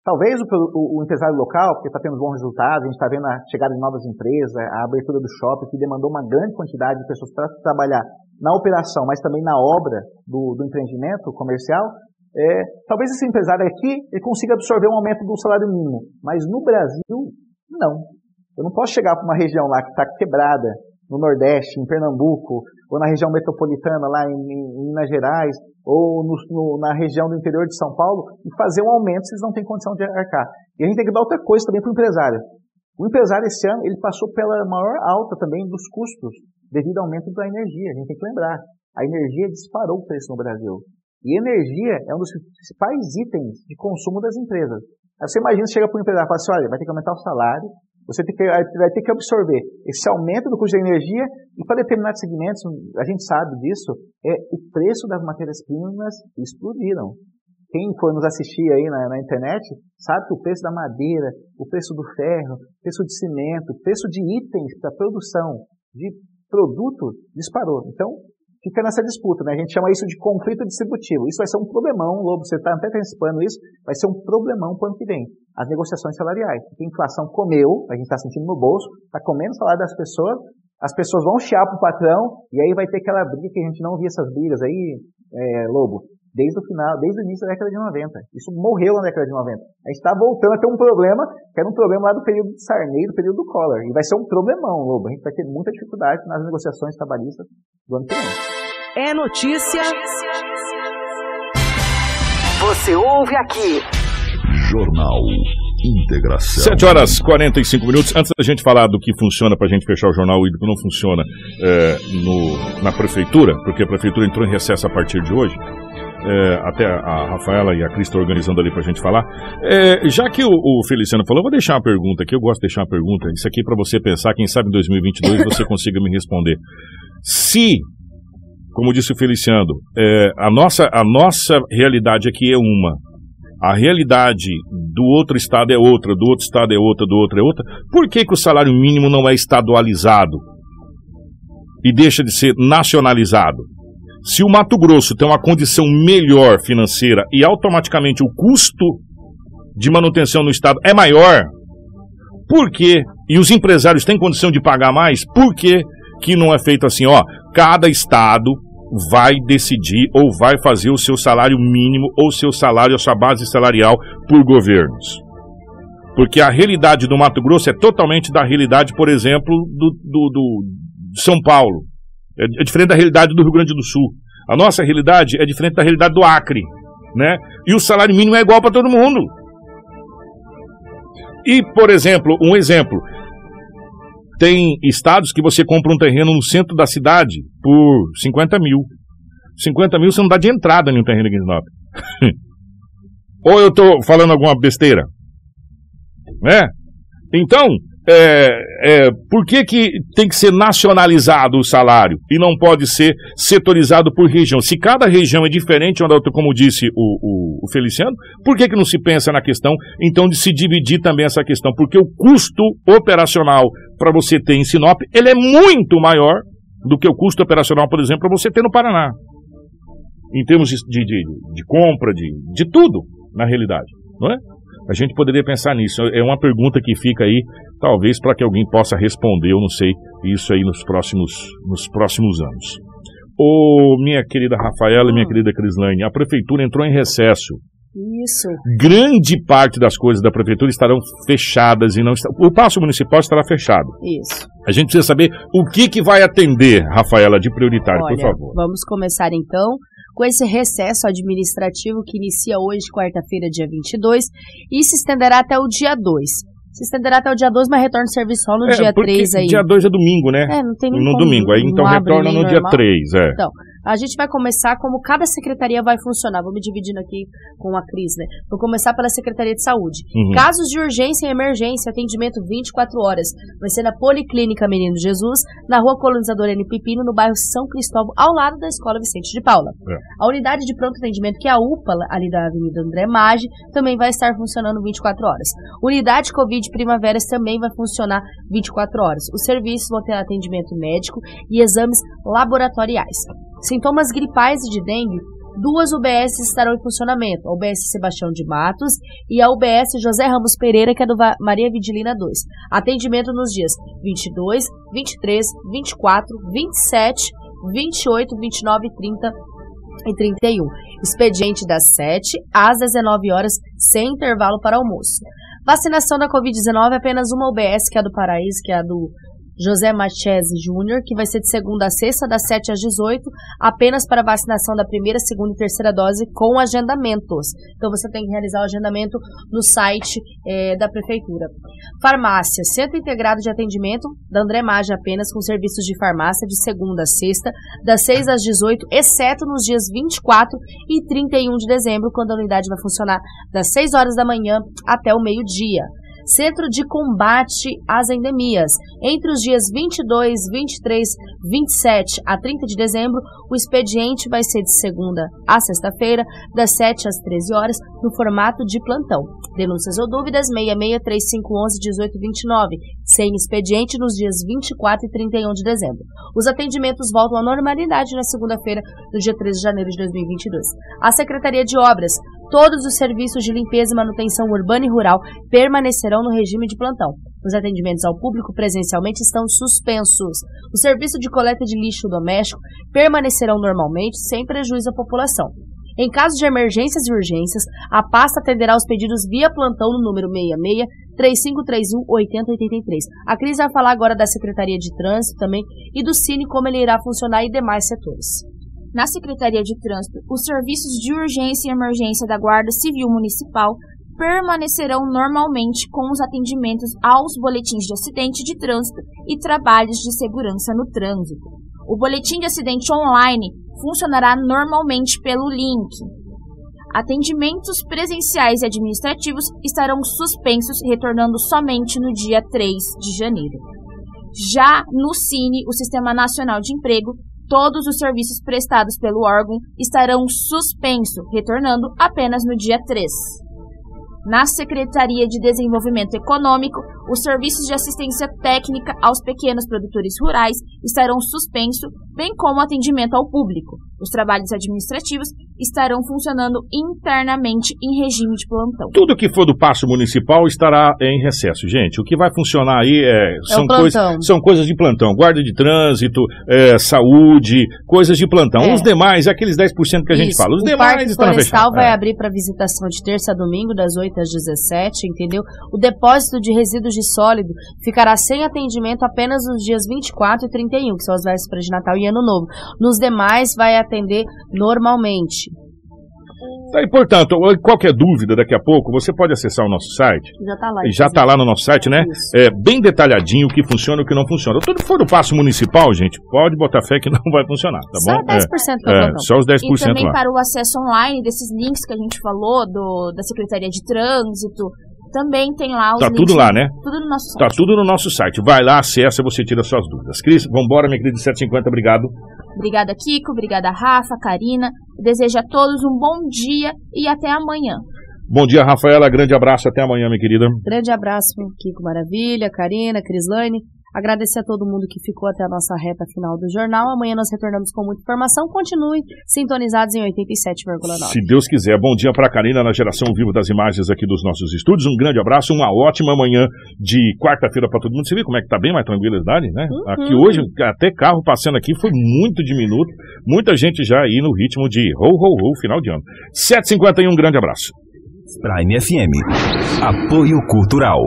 Talvez o, o, empresário local, porque está tendo bons resultados, a gente está vendo a chegada de novas empresas, a abertura do shopping, que demandou uma grande quantidade de pessoas para trabalhar na operação, mas também na obra do, do empreendimento comercial, é, talvez esse empresário aqui ele consiga absorver um aumento do salário mínimo, mas no Brasil, não. Eu não posso chegar para uma região lá que está quebrada, no Nordeste, em Pernambuco, ou na região metropolitana, lá em, em Minas Gerais, ou no, no, na região do interior de São Paulo, e fazer um aumento se eles não têm condição de arcar. E a gente tem que dar outra coisa também para o empresário. O empresário esse ano ele passou pela maior alta também dos custos devido ao aumento da energia. A gente tem que lembrar. A energia disparou o preço no Brasil. E energia é um dos principais itens de consumo das empresas. Aí você imagina, chega para um empresário e fala assim, olha, vai ter que aumentar o salário, você tem que, vai ter que absorver esse aumento do custo da energia e para determinados segmentos, a gente sabe disso, é o preço das matérias-primas explodiram. Quem for nos assistir aí na, na, internet sabe que o preço da madeira, o preço do ferro, o preço de cimento, o preço de itens para produção de produto disparou. Então, fica nessa disputa, né? A gente chama isso de conflito distributivo. Isso vai ser um problemão, Lobo, você está até antecipando isso, vai ser um problemão para o ano que vem. As negociações salariais. Porque a inflação comeu, a gente está sentindo no bolso, está comendo o salário das pessoas, as pessoas vão chiar para o patrão, e aí vai ter aquela briga que a gente não via essas brigas aí, é, Lobo, desde o final, desde o início da década de 90. Isso morreu na década de 90. A gente está voltando a ter um problema, que era um problema lá do período de Sarney, do período do Collor. E vai ser um problemão, Lobo. A gente vai ter muita dificuldade nas negociações trabalhistas do ano que vem.
É notícia. Você ouve aqui.
Jornal Integração.
7 horas 45 minutos. Antes da gente falar do que funciona para a gente fechar o jornal e do que não funciona é, no, na prefeitura, porque a prefeitura entrou em recesso a partir de hoje. É, até a Rafaela e a Cris estão organizando ali para a gente falar. É, já que o, o, Feliciano falou, eu vou deixar uma pergunta aqui. Eu gosto de deixar uma pergunta. Isso aqui para você pensar. Quem sabe em 2022 você <laughs> consiga me responder. Se como disse o Feliciano, é, a, nossa, a nossa realidade aqui é uma. A realidade do outro estado é outra, do outro estado é outra, do outro é outra. Por que, que o salário mínimo não é estadualizado e deixa de ser nacionalizado? Se o Mato Grosso tem uma condição melhor financeira e automaticamente o custo de manutenção no estado é maior, por quê? E os empresários têm condição de pagar mais, por quê? que não é feito assim, ó, cada estado vai decidir ou vai fazer o seu salário mínimo ou seu salário, a sua base salarial por governos. Porque a realidade do Mato Grosso é totalmente da realidade, por exemplo, do, do, do São Paulo. É, é diferente da realidade do Rio Grande do Sul. A nossa realidade é diferente da realidade do Acre, né? E o salário mínimo é igual para todo mundo. E, por exemplo, um exemplo, tem estados que você compra um terreno no centro da cidade por 50 mil. 50 mil você não dá de entrada em um terreno aqui em Sinop. <laughs> Ou eu estou falando alguma besteira? Né? Então, é, é, por que, que tem que ser nacionalizado o salário e não pode ser setorizado por região? Se cada região é diferente como disse o, o, o Feliciano, por que, que não se pensa na questão, então, de se dividir também essa questão? Porque o custo operacional para você ter em Sinop, ele é muito maior do que o custo operacional, por exemplo, para você ter no Paraná. Em termos de, de, de, de compra, de, de tudo, na realidade, não é? A gente poderia pensar nisso. É uma pergunta que fica aí, talvez para que alguém possa responder, eu não sei, isso aí nos próximos, nos próximos anos. Ô, minha querida Rafaela e minha hum. querida Crislane, a prefeitura entrou em recesso.
Isso.
Grande parte das coisas da prefeitura estarão fechadas e não está... o passo municipal estará fechado.
Isso.
A gente precisa saber o que que vai atender, Rafaela, de prioritário,
Olha,
por favor.
Vamos começar então com esse recesso administrativo que inicia hoje, quarta-feira, dia 22, e se estenderá até o dia 2. Se estenderá até o dia 2, mas retorna ao serviço só no
é,
dia 3 aí.
Dia 2 é domingo, né?
É, não tem nem
No domingo, aí então retorna no normal. dia 3, é.
Então, a gente vai começar como cada secretaria vai funcionar. Vou me dividindo aqui com a Cris, né? Vou começar pela Secretaria de Saúde. Uhum. Casos de urgência e emergência, atendimento 24 horas. Vai ser na Policlínica Menino Jesus, na Rua Colonizador N. Pipino, no bairro São Cristóvão, ao lado da Escola Vicente de Paula. É. A unidade de pronto atendimento, que é a UPA, ali da Avenida André Maggi, também vai estar funcionando 24 horas. Unidade Covid Primaveras também vai funcionar 24 horas. Os serviços vão ter atendimento médico e exames laboratoriais sintomas gripais e de dengue, duas UBS estarão em funcionamento, a UBS Sebastião de Matos e a UBS José Ramos Pereira, que é do Maria Vidilina 2. Atendimento nos dias 22, 23, 24, 27, 28, 29, 30 e 31. Expediente das 7 às 19 horas, sem intervalo para almoço. Vacinação da Covid-19 apenas uma UBS, que é a do Paraíso, que é a do José Machese Júnior, que vai ser de segunda a sexta, das 7 às 18, apenas para vacinação da primeira, segunda e terceira dose com agendamentos. Então você tem que realizar o agendamento no site é, da prefeitura. Farmácia, Centro Integrado de Atendimento da André Maggi apenas com serviços de farmácia de segunda a sexta, das 6 às 18, exceto nos dias 24 e 31 de dezembro, quando a unidade vai funcionar das 6 horas da manhã até o meio-dia. Centro de Combate às Endemias. Entre os dias 22, 23, 27 a 30 de dezembro, o expediente vai ser de segunda a sexta-feira, das 7 às 13 horas, no formato de plantão. Denúncias ou dúvidas 663511 1829, sem expediente nos dias 24 e 31 de dezembro. Os atendimentos voltam à normalidade na segunda-feira, do dia 13 de janeiro de 2022. A Secretaria de Obras Todos os serviços de limpeza e manutenção urbana e rural permanecerão no regime de plantão. Os atendimentos ao público presencialmente estão suspensos. O serviço de coleta de lixo doméstico permanecerão normalmente, sem prejuízo à população. Em caso de emergências e urgências, a pasta atenderá os pedidos via plantão no número 66 3531 8083. A Cris vai falar agora da Secretaria de Trânsito também e do Cine como ele irá funcionar e demais setores
na Secretaria de Trânsito, os serviços de urgência e emergência da Guarda Civil Municipal permanecerão normalmente com os atendimentos aos boletins de acidente de trânsito e trabalhos de segurança no trânsito. O boletim de acidente online funcionará normalmente pelo link. Atendimentos presenciais e administrativos estarão suspensos, retornando somente no dia 3 de janeiro. Já no Cine, o Sistema Nacional de Emprego, todos os serviços prestados pelo órgão estarão suspensos, retornando apenas no dia 3. Na Secretaria de Desenvolvimento Econômico, Os serviços de assistência técnica aos pequenos produtores rurais estarão suspensos, bem como atendimento ao público. Os trabalhos administrativos estarão funcionando internamente em regime de plantão.
Tudo que for do passo municipal estará em recesso, gente. O que vai funcionar aí é, são,
o
coisas,
plantão.
são coisas de plantão. Guarda de trânsito, é, saúde, coisas de plantão.
É.
Os demais, é aqueles 10% que a gente
Isso.
fala. Os
o
demais
Parque
estão
Florestal
fechados.
vai
É.
abrir para visitação de terça a domingo, das 8 às 17, entendeu? O depósito de resíduos de sólido ficará sem atendimento apenas nos dias 24 e 31, que são as vésperas de Natal e Ano Novo. Nos demais, vai atender normalmente.
Daí, portanto, qualquer dúvida daqui a pouco, você pode acessar o nosso site.
Já tá lá.
Já está lá no nosso site, né?
Isso.
É bem detalhadinho o que funciona e o que não funciona. Tudo for do passo municipal, gente, pode botar fé que <laughs> não vai funcionar, tá
Só
bom?
10% para
É, é,
plantão.
só os 10%
E também
lá.
para o acesso online desses links que a gente falou, do, da Secretaria de Trânsito, também tem lá os
Tá
links.
tudo lá, né?
Tudo no nosso
Tá
site.
tudo no nosso site. Vai lá, acessa, você tira suas dúvidas. Cris, vambora, minha querida 750, obrigado.
Obrigada, Kiko. Obrigada, Rafa, Karina. Desejo a todos um bom dia e até amanhã.
Bom dia, Rafaela. Grande abraço. Até amanhã, minha querida.
Grande abraço, Kiko Maravilha, Karina, Crislane. Agradecer a todo mundo que ficou até a nossa reta final do jornal. Amanhã nós retornamos com muita informação. Continue sintonizados em 87,9.
Se Deus quiser. Bom dia para a Karina na geração vivo das imagens aqui dos nossos estúdios. Um grande abraço, uma ótima manhã de quarta-feira para todo mundo. Você viu como é que tá bem mais tranquilidade, né?
Uhum.
Aqui hoje, até carro passando aqui foi muito diminuto. Muita gente já aí no ritmo de ho, ho, ho, final de ano. 7h51, um grande abraço.
Prime FM. Apoio Cultural.